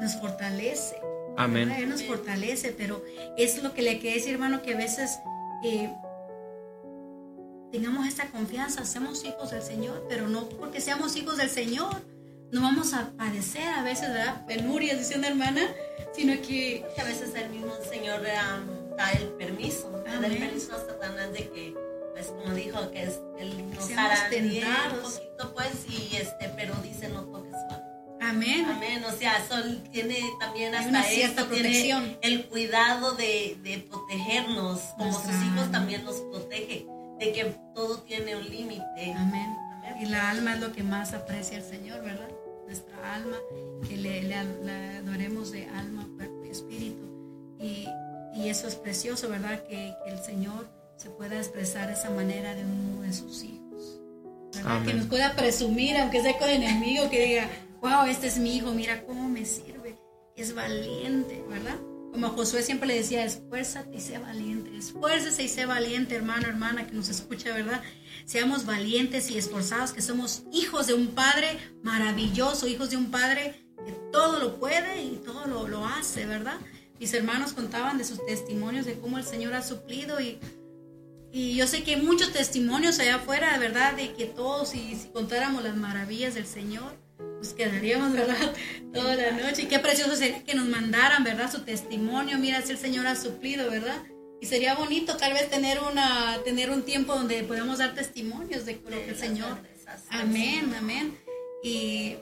nos fortalece. Amén. Él nos fortalece, pero es lo que le quiere decir, hermano, que a veces eh, tengamos esta confianza, seamos hijos del Señor, pero no porque seamos hijos del Señor, no vamos a padecer a veces, ¿verdad? Penurias, dice una hermana, sino que... a veces el mismo Señor da el permiso, da el permiso a Satanás de que, pues como dijo, que es el nos hará un poquito, pues, y este, pero dice no toques Amén. Amén. O sea, Sol tiene también hasta esto, tiene el cuidado de, de protegernos. Como sus hijos también nos protege. De que todo tiene un límite. Amén. Y la alma es lo que más aprecia el Señor, ¿verdad? Nuestra alma, que le, le, adoremos de alma, cuerpo y espíritu. Y, y eso es precioso, ¿verdad? Que, que, el Señor se pueda expresar de esa manera de uno de sus hijos. ¿verdad? Que nos pueda presumir, aunque sea con el enemigo, que diga, wow, este es mi hijo, mira cómo me sirve, es valiente, ¿verdad? Como Josué siempre le decía, esfuérzate y sé valiente, esfuércese y sé valiente, hermano, hermana, que nos escucha, ¿verdad? Seamos valientes y esforzados, que somos hijos de un Padre maravilloso, hijos de un Padre que todo lo puede y todo lo, lo hace, ¿verdad? Mis hermanos contaban de sus testimonios de cómo el Señor ha suplido y, y yo sé que hay muchos testimonios allá afuera, ¿verdad? De que todos, si contáramos las maravillas del Señor, pues quedaríamos, ¿verdad? Toda la noche. Y qué precioso sería que nos mandaran, ¿verdad? Su testimonio. Mira, si el Señor ha suplido, ¿verdad? Y sería bonito tal vez tener, una, tener un tiempo donde podamos dar testimonios de lo que el Señor. Amén, amén. Y,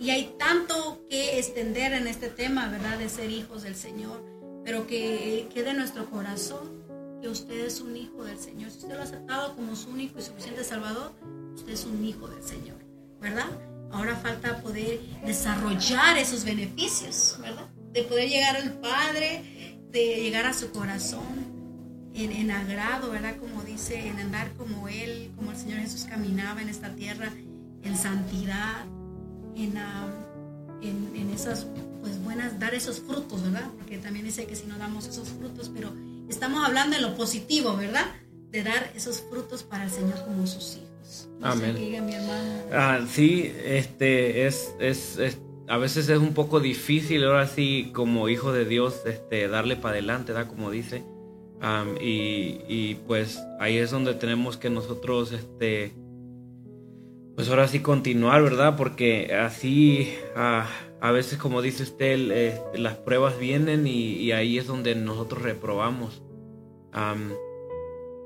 y hay tanto que extender en este tema, ¿verdad? De ser hijos del Señor. Pero que quede en nuestro corazón que usted es un hijo del Señor. Si usted lo ha aceptado como su único y suficiente Salvador, usted es un hijo del Señor, ¿verdad? Ahora falta poder desarrollar esos beneficios, ¿verdad? De poder llegar al Padre, de llegar a su corazón en, agrado, ¿verdad? Como dice, en andar como Él, como el Señor Jesús caminaba en esta tierra, en santidad, en, en, esas pues buenas, dar esos frutos, ¿verdad? Porque también dice que si no damos esos frutos, pero estamos hablando de lo positivo, ¿verdad? De dar esos frutos para el Señor como sus hijos. Amén. Ah, sí, este es, es, a veces es un poco difícil ahora sí como hijo de Dios este darle para adelante, da como dice. y, y, pues ahí es donde tenemos que nosotros este pues ahora sí continuar, ¿verdad? Porque así ah, a veces como dice usted este, las pruebas vienen y, ahí es donde nosotros reprobamos.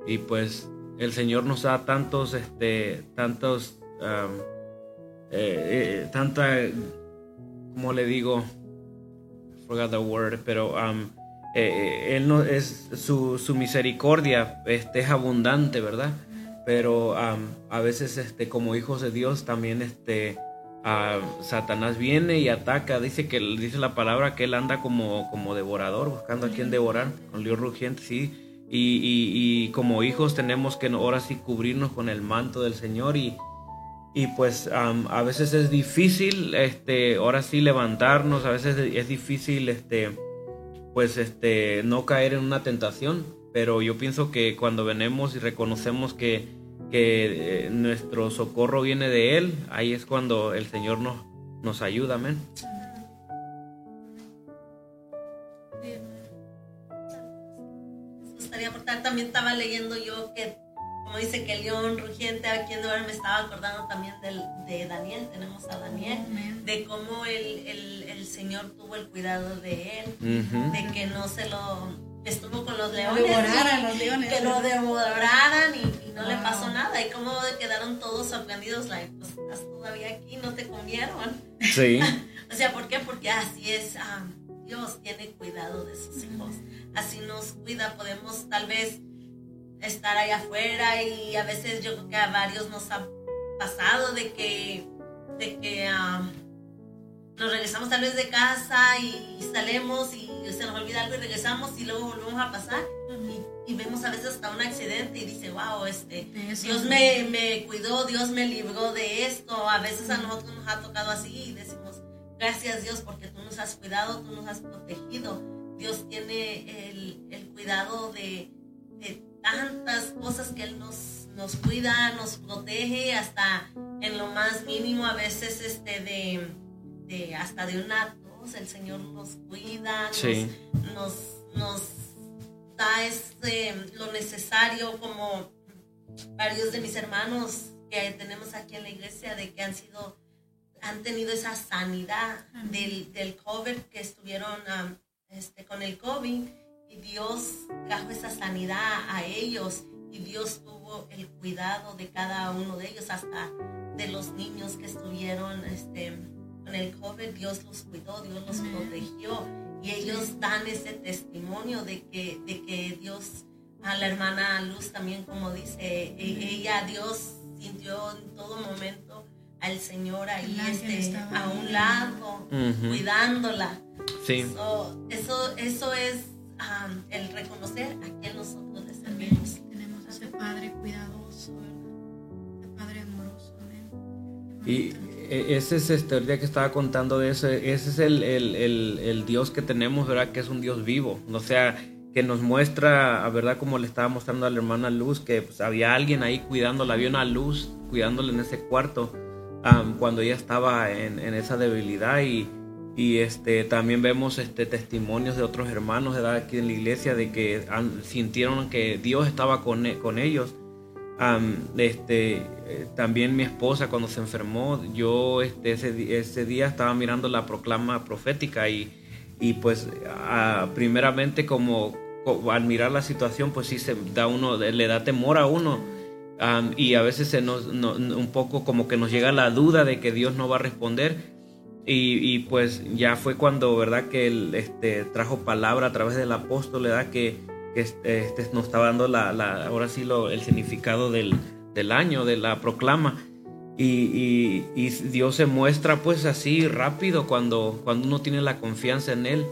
y pues el Señor nos da tantos, este, tantos, um, tanta, como le digo, forgot the word, pero um, él no es su, su, misericordia este, es abundante, ¿verdad? Pero um, a veces, este, como hijos de Dios, también, este, Satanás viene y ataca. Dice que dice la palabra que él anda como, como devorador, buscando a quien devorar, con lío rugiente, sí y, como hijos tenemos que ahora sí cubrirnos con el manto del Señor y, y pues a veces es difícil este ahora sí levantarnos a veces es difícil este pues este no caer en una tentación pero yo pienso que cuando venemos y reconocemos que, que eh, nuestro socorro viene de él ahí es cuando el Señor nos nos ayuda amén también estaba leyendo yo que, como dice que el león rugiente aquí en me estaba acordando también del, de Daniel, tenemos a Daniel, de cómo el, el, el, Señor tuvo el cuidado de él, de que no se lo estuvo con los leones, devoraran los leones, que lo devoraran y, no le pasó nada y cómo quedaron todos sorprendidos, like, pues estás todavía aquí, no te comieron. Sí. o sea, ¿por qué? Porque así es. Ah, Dios tiene cuidado de sus hijos. Así nos cuida. Podemos tal vez estar allá afuera y a veces yo creo que a varios nos ha pasado de que, de que nos regresamos tal vez de casa y, salimos y se nos olvida algo y regresamos y luego volvemos a pasar y, vemos a veces hasta un accidente y dice, wow, este, Dios me, me, cuidó, Dios me libró de esto. A veces a nosotros nos ha tocado así y decimos, gracias Dios porque tú nos has cuidado, tú nos has protegido. Dios tiene el, el cuidado de, de tantas cosas que Él nos, nos cuida, nos protege hasta en lo más mínimo a veces este de hasta de una tos, el Señor nos cuida, nos, nos, da este, lo necesario como varios de mis hermanos que tenemos aquí en la iglesia de que han sido han tenido esa sanidad del, del, COVID que estuvieron este, con el COVID y Dios trajo esa sanidad a ellos y Dios tuvo el cuidado de cada uno de ellos hasta de los niños que estuvieron este, el COVID Dios los cuidó, Dios los protegió y ellos dan ese testimonio de que, de que Dios, a la hermana Luz también como dice, e, ella, Dios sintió en todo momento al Señor ahí este, a un lado, cuidándola. Sí. eso, eso es um, el reconocer a quien nosotros le servimos. Tenemos ese Padre cuidadoso, ese Padre amoroso. Y e, ese es este, el día que estaba contando de eso, ese es el, el, el, Dios que tenemos, ¿verdad? Que es un Dios vivo, o sea, que nos muestra, ¿verdad? Como le estaba mostrando a la hermana Luz, que pues, había alguien ahí cuidándola, había una luz cuidándola en ese cuarto cuando ella estaba en, en esa debilidad y, y, este, también vemos este, testimonios de otros hermanos ¿verdad? aquí en la iglesia de que sintieron que Dios estaba con, con ellos. Este, eh, también mi esposa cuando se enfermó, yo este, ese, día estaba mirando la proclama profética y, y pues primeramente como, al mirar la situación pues sí se da uno, le da temor a uno. Y a veces se nos, un poco como que nos llega la duda de que Dios no va a responder y, y pues ya fue cuando verdad que él este, trajo palabra a través del apóstol, da que que este, este, nos estaba dando la, la, ahora sí lo, el significado del, del, año, de la proclama. Y, y, Dios se muestra pues así rápido cuando, cuando uno tiene la confianza en Él.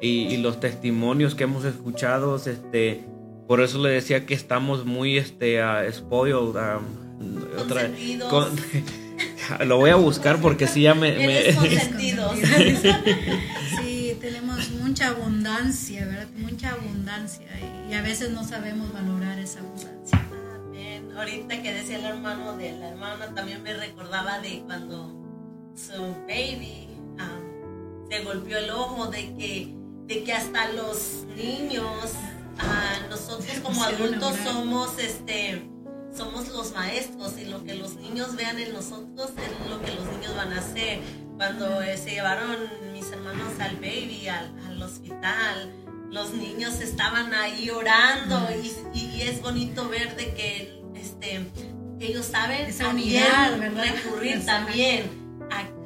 Y, los testimonios que hemos escuchado, este, por eso le decía que estamos muy este, uh, spoiled. otra, lo voy a buscar porque sí ya me... me... tenemos mucha abundancia, ¿verdad? Mucha abundancia y a veces no sabemos valorar esa abundancia. Amén. Ahorita que decía el hermano de la hermana, también me recordaba de cuando su baby um, se golpeó el ojo, de que, de que hasta los niños, uh, nosotros como adultos somos este somos los maestros y lo que los niños vean en nosotros es lo que los niños van a hacer. Cuando eh, se llevaron mis hermanos al baby, al, hospital, los niños estaban ahí orando y, es bonito ver de que este, ellos saben también recurrir también,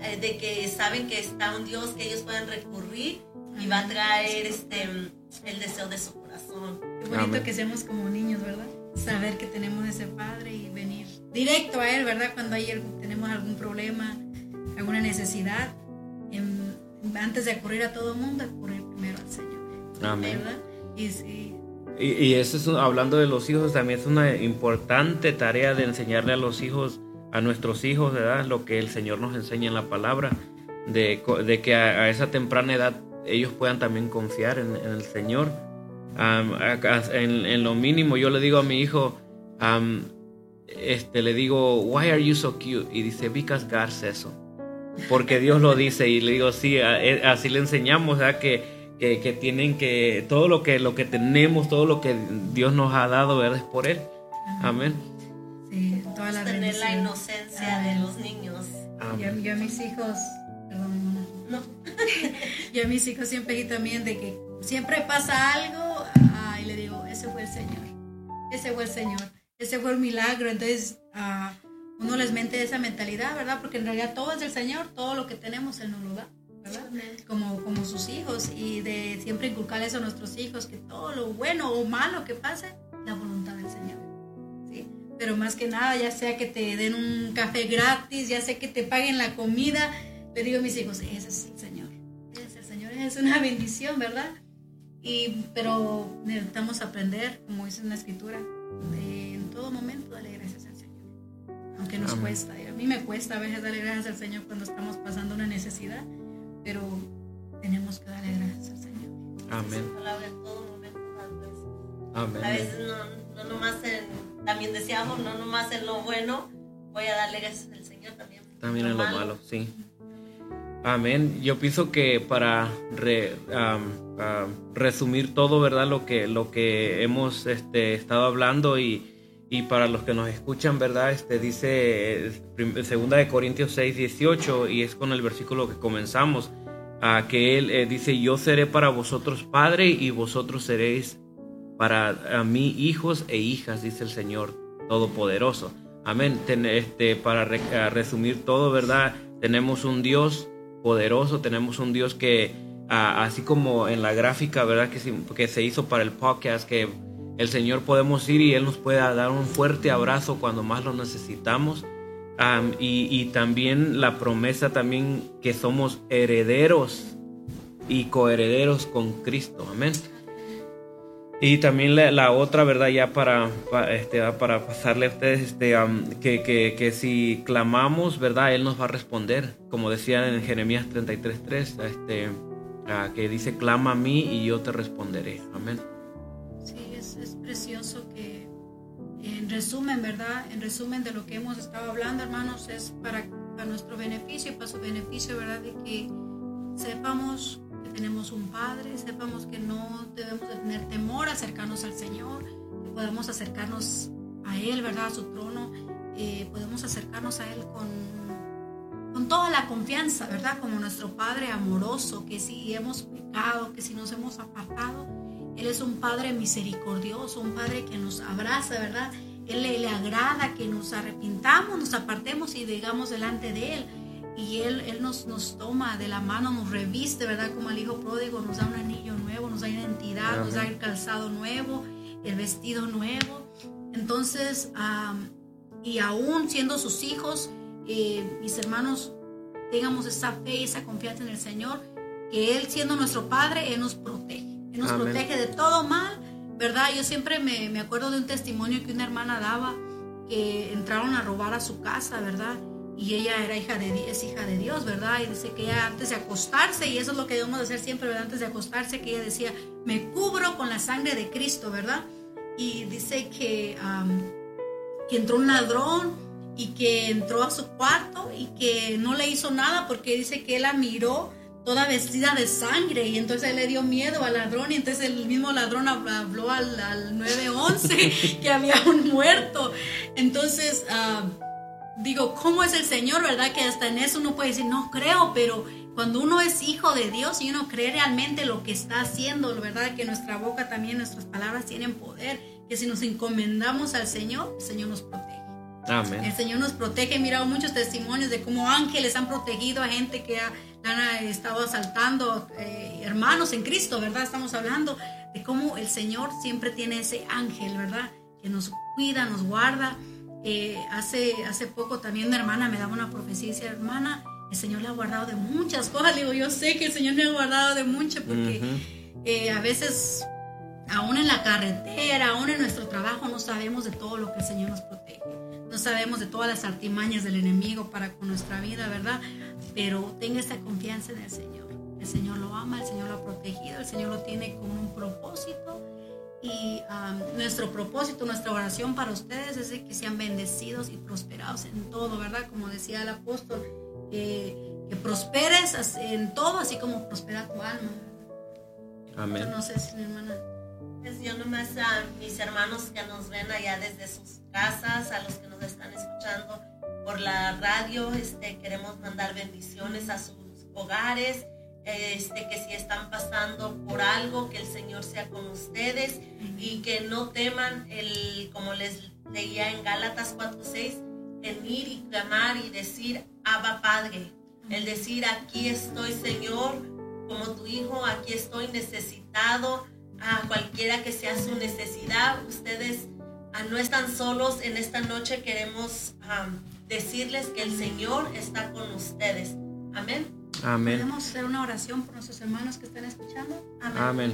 eh, de que saben que está un Dios que ellos pueden recurrir y va a traer este, el deseo de su corazón. Qué bonito que seamos como niños, ¿verdad? Saber que tenemos ese Padre y venir directo a Él, ¿verdad? Cuando hay, tenemos algún problema, alguna necesidad, antes de acudir a todo el mundo, acudir primero al Señor. Amén. ¿verdad? Y, eso es, hablando de los hijos, también es una importante tarea de enseñarle a los hijos, a nuestros hijos, ¿verdad? Lo que el Señor nos enseña en la palabra, de, de que a, esa temprana edad ellos puedan también confiar en el Señor en, lo mínimo yo le digo a mi hijo, este, le digo, why are you so cute? Y dice, because God says so. Porque Dios lo dice y le digo, sí, e, así le enseñamos, Que, que, tienen que, todo lo que, lo que tenemos, todo lo que Dios nos ha dado, ¿verdad? Es por Él. Amén. Sí, toda la Tener la inocencia de los niños. Yo, a mis hijos, perdón, no. yo a mis hijos siempre y también de que siempre pasa algo, y le digo, ese fue el Señor, ese fue el Señor, ese fue el milagro. Entonces, uno les mente esa mentalidad, ¿verdad? Porque en realidad todo es del Señor, todo lo que tenemos Él nos lo da, ¿verdad? Como, como sus hijos y de siempre inculcarles a nuestros hijos que todo lo bueno o malo que pase, la voluntad del Señor. ¿sí? Pero más que nada, ya sea que te den un café gratis, ya sea que te paguen la comida, le digo a mis hijos, ese es el Señor, ese es el Señor, es una bendición, ¿verdad? Y, pero necesitamos aprender, como dice en la escritura, de, en todo momento darle gracias al Señor. Aunque nos cuesta. A mí me cuesta a veces darle gracias al Señor cuando estamos pasando una necesidad, pero tenemos que darle gracias al Señor. Amén. en todo momento Amén. A veces no, no nomás en, también decíamos, no nomás en lo bueno, voy a darle gracias al Señor también. También en lo malo, sí. Amén. Yo pienso que para resumir todo, ¿verdad? Lo que, lo que hemos este, estado hablando y, y, para los que nos escuchan, ¿verdad? Este, dice segunda de Corintios 6, 18 y es con el versículo que comenzamos, que él eh, dice, yo seré para vosotros padre y vosotros seréis para mí hijos e hijas, dice el Señor Todopoderoso. Amén. este, para resumir todo, ¿verdad? Tenemos un Dios poderoso, tenemos un Dios que, así como en la gráfica, ¿verdad? Que se, que se hizo para el podcast, que el Señor podemos ir y Él nos pueda dar un fuerte abrazo cuando más lo necesitamos. y, y, también la promesa también que somos herederos y coherederos con Cristo. Amén. Y también la, otra, ¿verdad? Ya para, este, para pasarle a ustedes, este, que, que, que, si clamamos, ¿verdad? Él nos va a responder, como decía en Jeremías 33.3, este, que dice, clama a mí y yo te responderé. Amén. Sí, es, es precioso que, en resumen, ¿verdad? En resumen de lo que hemos estado hablando, hermanos, es para, para nuestro beneficio y para su beneficio, ¿verdad? De que sepamos tenemos un Padre, sepamos que no debemos de tener temor a acercarnos al Señor, que podemos acercarnos a Él, ¿verdad? A su trono, eh, podemos acercarnos a Él con, con toda la confianza, ¿verdad? Como nuestro Padre amoroso, que si hemos pecado, que si nos hemos apartado, Él es un Padre misericordioso, un Padre que nos abraza, ¿verdad? Él le, le agrada que nos arrepintamos, nos apartemos y digamos delante de Él y Él, él nos, nos toma de la mano, nos reviste, ¿verdad? Como el Hijo Pródigo, nos da un anillo nuevo, nos da identidad, nos da el calzado nuevo, el vestido nuevo. Entonces, y aún siendo sus hijos, eh, mis hermanos, tengamos esa fe y esa confianza en el Señor, que Él siendo nuestro Padre, Él nos protege. Él nos protege de todo mal, ¿verdad? Yo siempre me, me acuerdo de un testimonio que una hermana daba, que entraron a robar a su casa, ¿verdad? y ella era hija de es hija de Dios, ¿verdad? Y dice que ella antes de acostarse, y eso es lo que debemos hacer siempre, ¿verdad? Antes de acostarse, que ella decía, me cubro con la sangre de Cristo, ¿verdad? Y dice que, que entró un ladrón y que entró a su cuarto y que no le hizo nada porque dice que él la miró toda vestida de sangre y entonces él le dio miedo al ladrón y entonces el mismo ladrón habló al, al 911 que había un muerto. Entonces digo, ¿cómo es el Señor, verdad? Que hasta en eso uno puede decir, no creo, pero cuando uno es hijo de Dios y uno cree realmente lo que está haciendo, ¿verdad? Que nuestra boca también, nuestras palabras tienen poder, que si nos encomendamos al Señor, el Señor nos protege. Amén. El Señor nos protege. He mirado muchos testimonios de cómo ángeles han protegido a gente que han estado asaltando eh, hermanos en Cristo, ¿verdad? Estamos hablando de cómo el Señor siempre tiene ese ángel, ¿verdad? Que nos cuida, nos guarda. Eh, hace, hace poco también una hermana me daba una profecía y decía, hermana, el Señor le ha guardado de muchas cosas. Le digo, yo sé que el Señor me ha guardado de mucho porque eh, a veces, aún en la carretera, aún en nuestro trabajo, no sabemos de todo lo que el Señor nos protege. No sabemos de todas las artimañas del enemigo para con nuestra vida, ¿verdad? Pero tenga esa confianza en el Señor. El Señor lo ama, el Señor lo ha protegido, el Señor lo tiene con un propósito y nuestro propósito, nuestra oración para ustedes es de que sean bendecidos y prosperados en todo, ¿verdad? Como decía el apóstol, que prosperes en todo, así como prospera tu alma. Amén. no sé si mi hermana. Yo nomás a mis hermanos que nos ven allá desde sus casas, a los que nos están escuchando por la radio, este, queremos mandar bendiciones a sus hogares este, que si están pasando por algo, que el Señor sea con ustedes y que no teman el, como les leía en Gálatas 4:6, venir y clamar y decir, Abba Padre, el decir, aquí estoy Señor, como tu hijo, aquí estoy necesitado, a cualquiera que sea su necesidad, ustedes ah, no están solos, en esta noche queremos decirles que el Señor está con ustedes Amén. Amén. Podemos hacer una oración por nuestros hermanos que están escuchando. Amén. Amén.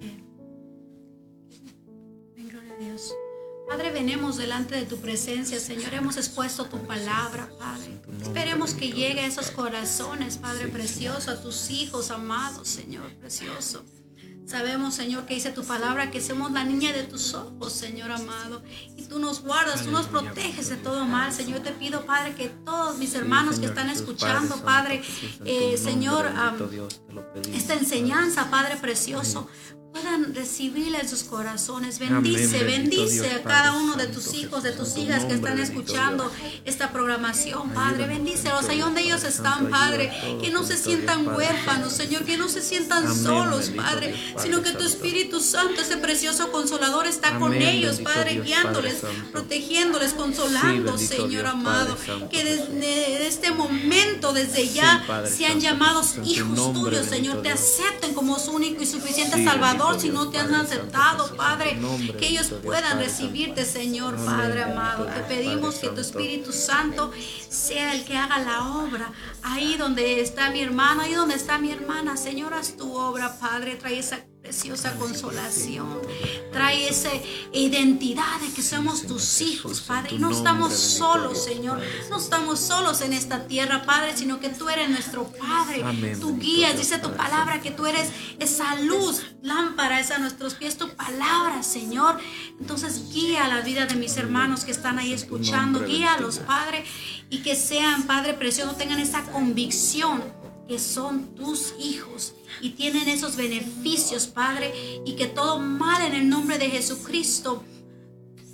Bien. Bien, gloria a Dios. Padre, venimos delante de tu presencia, Señor. Hemos expuesto tu palabra, Padre. Esperemos que llegue a esos corazones, Padre precioso, a tus hijos amados, Señor precioso. Sabemos, Señor, que dice tu palabra que somos la niña de tus ojos, Señor amado. Y tú nos guardas, tú nos proteges de todo mal. Señor, te pido, Padre, que todos mis hermanos que están escuchando, Padre, eh, Señor, am, esta enseñanza, Padre precioso, puedan recibirla en sus corazones. Bendice, Amén, bendice Dios, a cada Padre uno de tus hijos, de tus hijas que están escuchando esta programación, Padre. Bendícelos ahí donde ellos están, Padre. Que no se sientan huérfanos. Señor. Que no se sientan solos, Padre. Sino que tu. Espíritu Santo, ese precioso consolador, está con ellos, Padre, guiándoles, protegiéndoles, consolando, Señor amado. Que desde este momento, desde ya, sean llamados hijos tuyos, Señor. Te acepten como su único y suficiente Salvador si no te han aceptado, Padre. Que ellos puedan recibirte. Señor, Padre amado. Te pedimos que tu. Espíritu Santo sea el que haga la obra. Ahí donde está mi hermano, ahí donde está mi hermana, Señor, haz tu obra, Padre. Trae esa preciosa consolación. Trae esa identidad de que somos tus hijos, Padre. Y no estamos solos, Señor. No estamos solos en esta tierra, Padre, sino que tú eres nuestro Padre. Tú guías, dice tu palabra, que tú eres esa luz, lámpara es a nuestros pies, tu palabra, Señor. Entonces guía la vida de mis hermanos que están ahí escuchando, nombre, guíalos, bendito. Padre, y que sean, Padre precioso, tengan esa convicción que son tus hijos y tienen esos beneficios, Padre, y que todo mal en el nombre de Jesucristo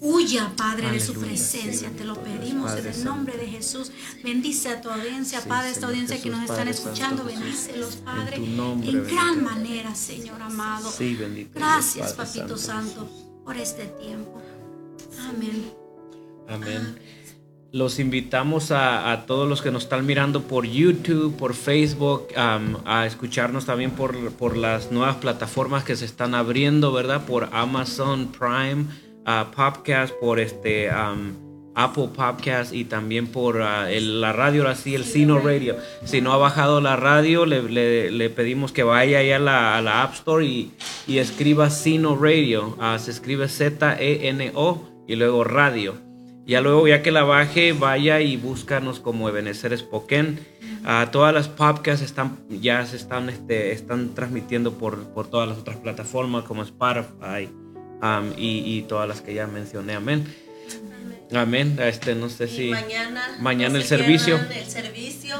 huya, Padre, de su Aleluya, presencia. sí, Te lo pedimos en el nombre de Jesús. Bendice a tu audiencia, Sí, Padre, esta audiencia que nos están escuchando. Bendícelos, Padre, En nombre, en gran manera, Señor amado. Sí, bendito Gracias, Padre Papito Santo. Santo, por este tiempo. Amén. Amén. Los invitamos a, a todos los que nos están mirando por YouTube, por Facebook, a escucharnos también por, por las nuevas plataformas que se están abriendo, ¿verdad? Por Amazon Prime, ah, Podcast, por este Apple Podcast y también por ah, el- la radio, así el Sino Radio. Si no ha bajado la radio, le, le- le pedimos que vaya ahí a la, a la App Store y, y escriba Sino Radio. Ah, se escribe Z-E-N-O y luego radio. Ya luego, ya que la baje, vaya y búscanos como Ebenezer Spoken. Ah, todas las podcasts están, ya se están, este, están transmitiendo por, por todas las otras plataformas como Spotify um, y, y todas las que ya mencioné. Amén. Amén. Este, no sé Y si. mañana, mañana no el se servicio. El servicio,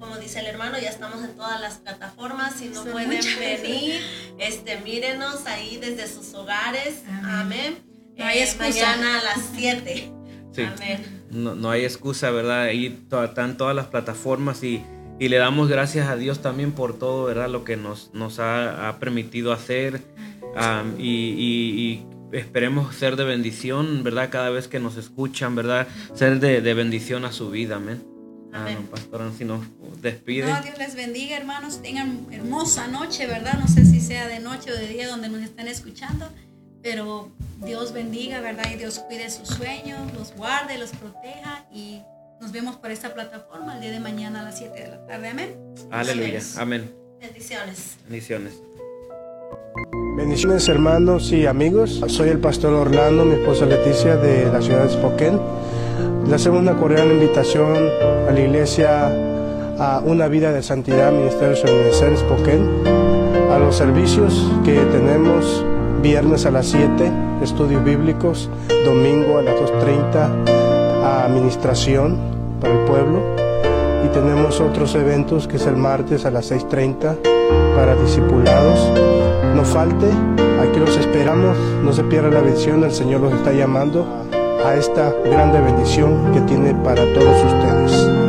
como dice el hermano, ya estamos en todas las plataformas. Si no Son pueden venir, este, mírenos ahí desde sus hogares. Amén. No hay Eh, mañana a las 7. Sí. Amén. No, no hay excusa, ¿verdad? Ahí están todas las plataformas y, y le damos gracias a Dios también por todo, ¿verdad? Lo que nos, nos ha, ha permitido hacer am, y, y- y esperemos ser de bendición, ¿verdad? Cada vez que nos escuchan, ¿verdad? Ser de, de bendición a su vida, amén. Ah, Amén. no, pastor, si nos despide. No, Dios les bendiga, hermanos. Tengan hermosa noche, ¿verdad? No sé si sea de noche o de día donde nos están escuchando, pero Dios bendiga, ¿verdad? Y Dios cuide sus sueños, los guarde, los proteja y nos vemos por esta plataforma el día de mañana a las 7 de la tarde. Amén. Aleluya, amén. Bendiciones. Bendiciones. Bendiciones hermanos y amigos. Soy el pastor Orlando, mi esposa Leticia de la ciudad de Spokane. Le hacemos una cordial invitación a la iglesia a una vida de santidad, Ministerio de Spokane, a los servicios que tenemos viernes a las 7, estudios bíblicos, domingo a las 2.30, administración para el pueblo y tenemos otros eventos que es el martes a las 6.30 para discipulados. No falte, aquí los esperamos, no se pierda la bendición, el Señor los está llamando a esta grande bendición que tiene para todos ustedes.